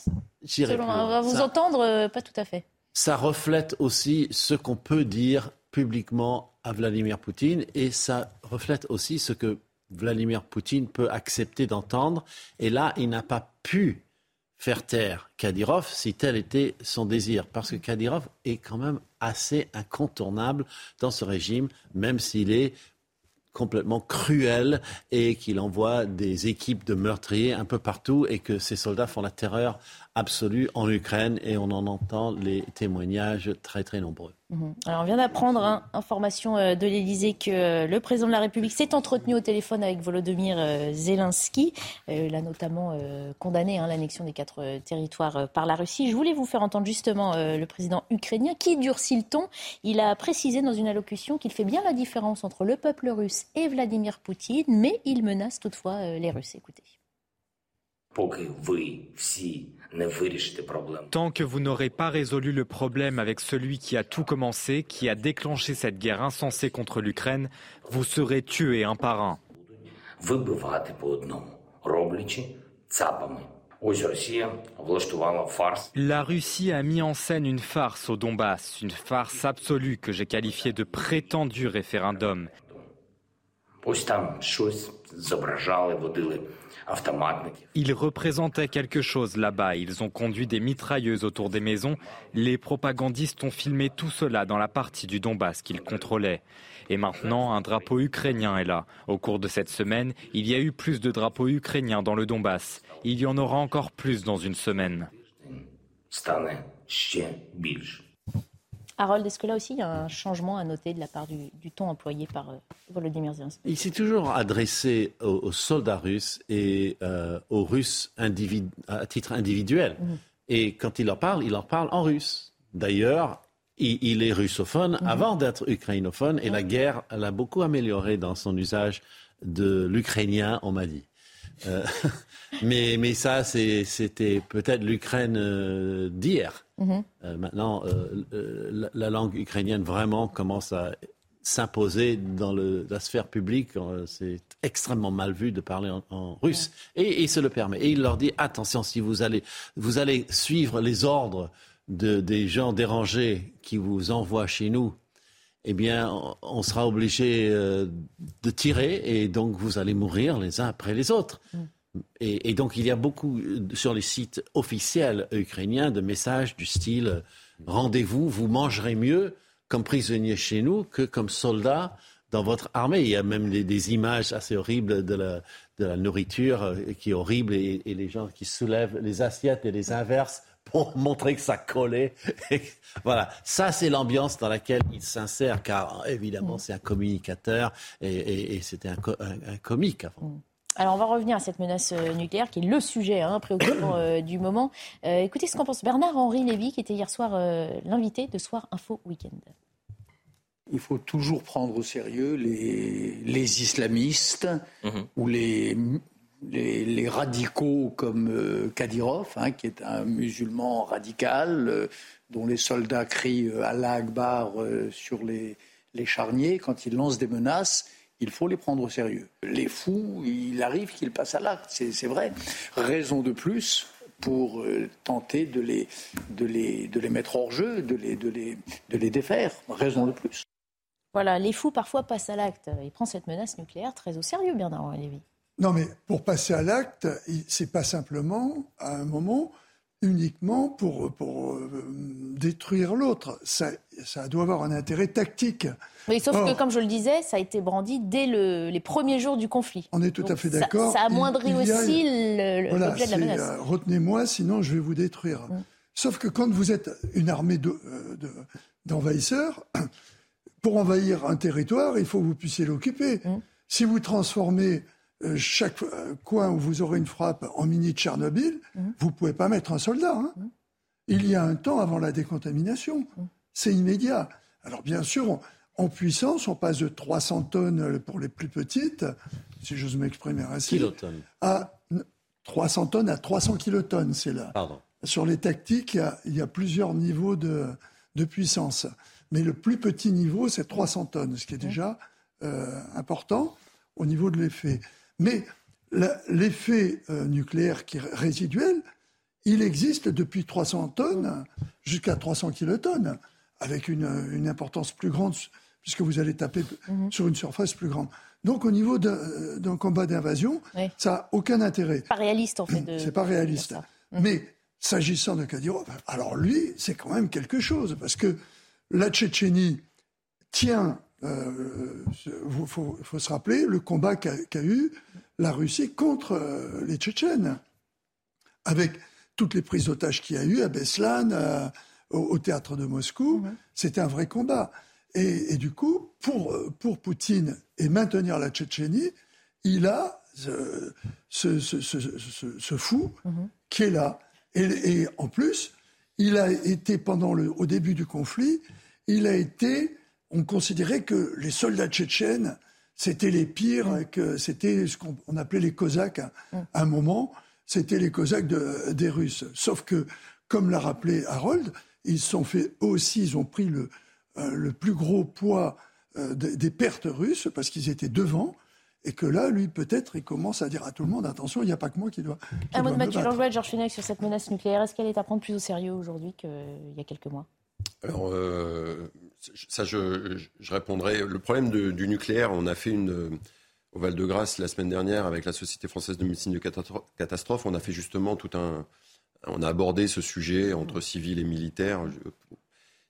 Selon, On va vous entendre, euh, pas tout à fait. Ça reflète aussi ce qu'on peut dire publiquement à Vladimir Poutine et ça reflète aussi ce que Vladimir Poutine peut accepter d'entendre. Et là, il n'a pas pu faire taire Kadyrov si tel était son désir. Parce que Kadyrov est quand même assez incontournable dans ce régime, même s'il est complètement cruel et qu'il envoie des équipes de meurtriers un peu partout et que ces soldats font la terreur absolue en Ukraine et on en entend les témoignages très très nombreux. Mhm. Alors on vient d'apprendre, hein, information euh, de l'Elysée, que euh, le président de la République s'est entretenu au téléphone avec Volodymyr euh, Zelensky. Il a notamment condamné hein, l'annexion des quatre territoires par la Russie. Je voulais vous faire entendre justement le président ukrainien qui durcit le ton. Il a précisé dans une allocution qu'il fait bien la différence entre le peuple russe et Vladimir Poutine, mais il menace toutefois les Russes. Écoutez. Tant que vous n'aurez pas résolu le problème avec celui qui a tout commencé, qui a déclenché cette guerre insensée contre l'Ukraine, vous serez tués un par un. La Russie a mis en scène une farce au Donbass, une farce absolue que j'ai qualifiée de prétendu référendum. Ils représentaient quelque chose là-bas. Ils ont conduit des mitrailleuses autour des maisons. Les propagandistes ont filmé tout cela dans la partie du Donbass qu'ils contrôlaient. Et maintenant, un drapeau ukrainien est là. Au cours de cette semaine, il y a eu plus de drapeaux ukrainiens dans le Donbass. Il y en aura encore plus dans une semaine. Harold, est-ce que là aussi il y a un changement à noter de la part du, ton employé par euh, Volodymyr Zelensky? Il s'est toujours adressé aux, soldats russes et euh, aux Russes à titre individuel. Mhm. Et quand il leur parle, il leur parle en russe. D'ailleurs, il, est russophone mhm. avant d'être ukrainophone et la guerre l'a beaucoup amélioré dans son usage de l'ukrainien, on m'a dit. Euh, mais, mais ça, c'était peut-être l'Ukraine d'hier. Mhm. Euh, maintenant, la, langue ukrainienne vraiment commence à s'imposer dans la sphère publique. C'est extrêmement mal vu de parler en, russe. Et, il se le permet. Et il leur dit, attention, si vous allez, vous allez suivre les ordres de, des gens dérangés qui vous envoient chez nous, eh bien, on sera obligé euh, de tirer et donc vous allez mourir les uns après les autres. Mm. Et, donc, il y a beaucoup euh, sur les sites officiels ukrainiens de messages du style rendez-vous, vous mangerez mieux comme prisonnier chez nous que comme soldat dans votre armée. Il y a même des, images assez horribles de la, nourriture euh, qui est horrible et, et, les gens qui soulèvent les assiettes et les inversent pour montrer que ça collait. voilà, ça c'est l'ambiance dans laquelle il s'insère, car évidemment mm. c'est un communicateur et, c'était un, comique avant. Alors on va revenir à cette menace euh, nucléaire qui est le sujet hein, préoccupant euh, du moment. Euh, écoutez ce qu'en pense Bernard-Henri Lévy qui était hier soir l'invité de Soir Info Weekend. Il faut toujours prendre au sérieux les, les islamistes mhm. ou les, les, radicaux comme euh, Kadyrov, hein, qui est un musulman radical, euh, dont les soldats crient euh, Allah Akbar sur les, les charniers quand ils lancent des menaces. Il faut les prendre au sérieux. Les fous, il arrive qu'ils passent à l'acte, c'est vrai. Raison de plus pour tenter de les, de, les, de les mettre hors jeu, de les, de les, de les défaire. Raison de plus. Voilà, les fous parfois passent à l'acte. Il prend cette menace nucléaire très au sérieux, Bernard Lévy. Non, mais pour passer à l'acte, c'est pas simplement à un moment uniquement pour, pour euh, détruire l'autre. Ça, ça, doit avoir un intérêt tactique. Mais sauf que, comme je le disais, ça a été brandi dès le, les premiers jours du conflit. On est tout à fait d'accord. Ça, amoindrit aussi l'objet de la menace. Euh, retenez-moi, sinon je vais vous détruire. Mm. Sauf que quand vous êtes une armée euh, d'envahisseurs, de, pour envahir un territoire, il faut que vous puissiez l'occuper. Mm. Si vous transformez euh, chaque euh, coin où vous aurez une frappe en mini Tchernobyl, mhm. vous ne pouvez pas mettre un soldat. Hein. Mhm. Il y a un temps avant la décontamination. Mhm. C'est immédiat. Alors bien sûr, en puissance, on passe de 300 tonnes pour les plus petites, si j'ose m'exprimer ainsi, kilotonnes. à 300 tonnes à 300 kilotonnes. C'est là. Sur les tactiques, il y, a, plusieurs niveaux de, puissance. Mais le plus petit niveau, c'est 300 tonnes, ce qui est déjà euh, important au niveau de l'effet. Mais l'effet euh, nucléaire qui est résiduel, il existe depuis 300 tonnes jusqu'à 300 kilotonnes, avec une, importance plus grande, puisque vous allez taper mhm. sur une surface plus grande. Donc au niveau d'un combat d'invasion, ça n'a aucun intérêt. Pas réaliste en fait. C'est pas réaliste. Mais s'agissant de Kadyrov, alors lui, c'est quand même quelque chose, parce que la Tchétchénie tient il euh, faut, se rappeler le combat qu'a eu la Russie contre euh, les Tchétchènes, avec toutes les prises d'otages qu'il y a eu à Beslan, euh, au, théâtre de Moscou. C'était un vrai combat. Et, du coup, pour, pour Poutine et maintenir la Tchétchénie, il a ce, ce, fou mhm. qui est là. Et, et, en plus, il a été, pendant le, au début du conflit, il a été on considérait que les soldats tchétchènes, c'était les pires, mm. que c'était ce qu'on appelait les Cosaques à, mm. un moment, c'était les Cosaques des Russes. Sauf que, comme l'a rappelé Harold, ils sont fait aussi, ils ont pris le, euh, plus gros poids euh, des, pertes russes parce qu'ils étaient devant. Et que là, lui, peut-être, il commence à dire à tout le monde attention, il n'y a pas que moi qui dois. un mot de Mathieu Langlois Georges Fenech sur cette menace nucléaire. Est-ce qu'elle est à prendre plus au sérieux aujourd'hui qu'il y a quelques mois? Alors, euh, ça, je, répondrai. Le problème du nucléaire, on a fait une au Val-de-Grâce la semaine dernière avec la Société française de médecine de catastrophe. On a fait justement tout un. On a abordé ce sujet entre civils et militaires.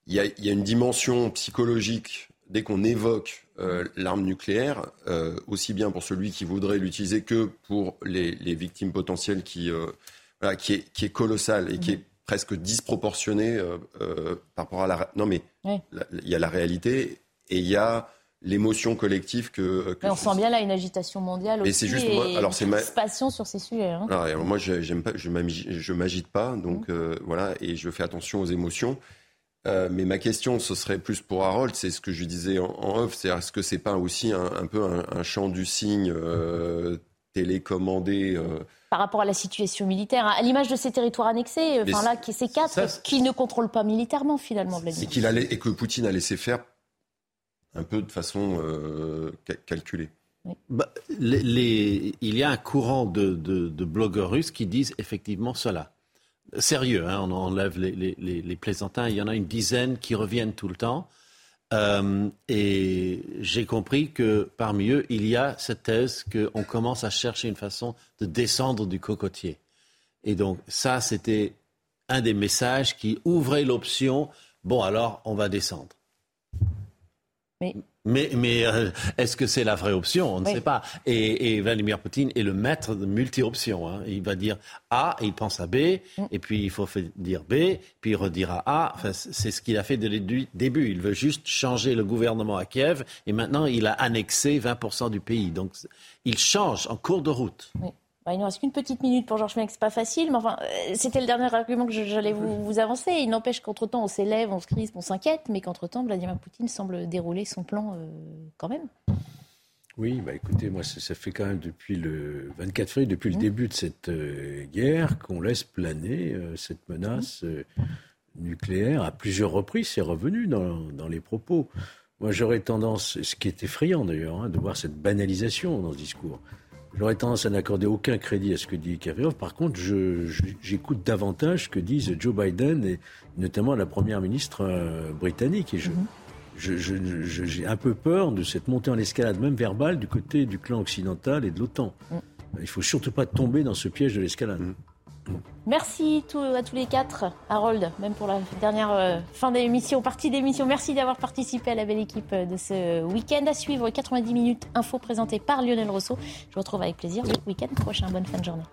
Il y a, une dimension psychologique dès qu'on évoque euh, l'arme nucléaire, euh, aussi bien pour celui qui voudrait l'utiliser que pour les, victimes potentielles, qui, euh, qui, est, qui est colossale et qui est presque disproportionné euh, euh, par rapport à la. Non, mais il y a la réalité et il y a l'émotion collective que. on sent bien là une agitation mondiale aussi. c'est juste et alors c'est ma passion sur ces sujets. Hein. Alors, moi, j'aime pas, je m'agite pas, donc mmh. euh, voilà, et je fais attention aux émotions. mais ma question, ce serait plus pour Harold, c'est ce que je disais en, off, c'est est-ce que c'est pas aussi un, peu un, un, chant du cygne télécommandé par rapport à la situation militaire, à l'image de ces territoires annexés, enfin là, ces quatre qui ne contrôlent pas militairement finalement. C'est qu'il allait et que Poutine a laissé faire un peu de façon euh, calculée. Bah, il y a un courant de, blogueurs russes qui disent effectivement cela. Sérieux, hein, on enlève les, les, plaisantins. Il y en a une dizaine qui reviennent tout le temps. Euh, et j'ai compris que parmi eux, il y a cette thèse qu'on commence à chercher une façon de descendre du cocotier. Et donc ça, c'était un des messages qui ouvrait l'option, bon alors, on va descendre. Mais mais, mais euh, est-ce que c'est la vraie option? On ne sait pas. Et, Vladimir Poutine est le maître de multi-options. Hein. Il va dire A, et il pense à B, mm. et puis il faut dire B, puis il redira A. Enfin, c'est ce qu'il a fait dès le début. Il veut juste changer le gouvernement à Kiev, et maintenant il a annexé 20% du pays. Donc il change en cours de route. Bah, il nous reste qu'une petite minute pour Georges Mec, c'est pas facile, mais enfin, euh, c'était le dernier argument que j'allais vous, avancer. Il n'empêche qu'entre-temps, on s'élève, on se crispe, on s'inquiète, mais qu'entre-temps, Vladimir Poutine semble dérouler son plan euh, quand même. Oui, bah écoutez, moi, ça, fait quand même depuis le 24 février, depuis le mmh. début de cette euh, guerre, qu'on laisse planer cette menace nucléaire à plusieurs reprises. C'est revenu dans, dans, les propos. Moi, j'aurais tendance, ce qui est effrayant d'ailleurs, hein, de voir cette banalisation dans ce discours. J'aurais tendance à n'accorder aucun crédit à ce que dit Kirillov. Par contre, j'écoute davantage ce que disent Joe Biden et notamment la première ministre euh, britannique. Et mhm. je, j'ai un peu peur de cette montée en escalade, même verbale, du côté du clan occidental et de l'OTAN. Mhm. Il ne faut surtout pas tomber dans ce piège de l'escalade. Mhm. Merci à tous les quatre. Harold, même pour la dernière euh, fin d'émission, partie d'émission, merci d'avoir participé à la belle équipe euh, de ce week-end. À suivre 90 minutes info présentées par Lionel Rousseau. Je vous retrouve avec plaisir le week-end prochain. Bonne fin de journée.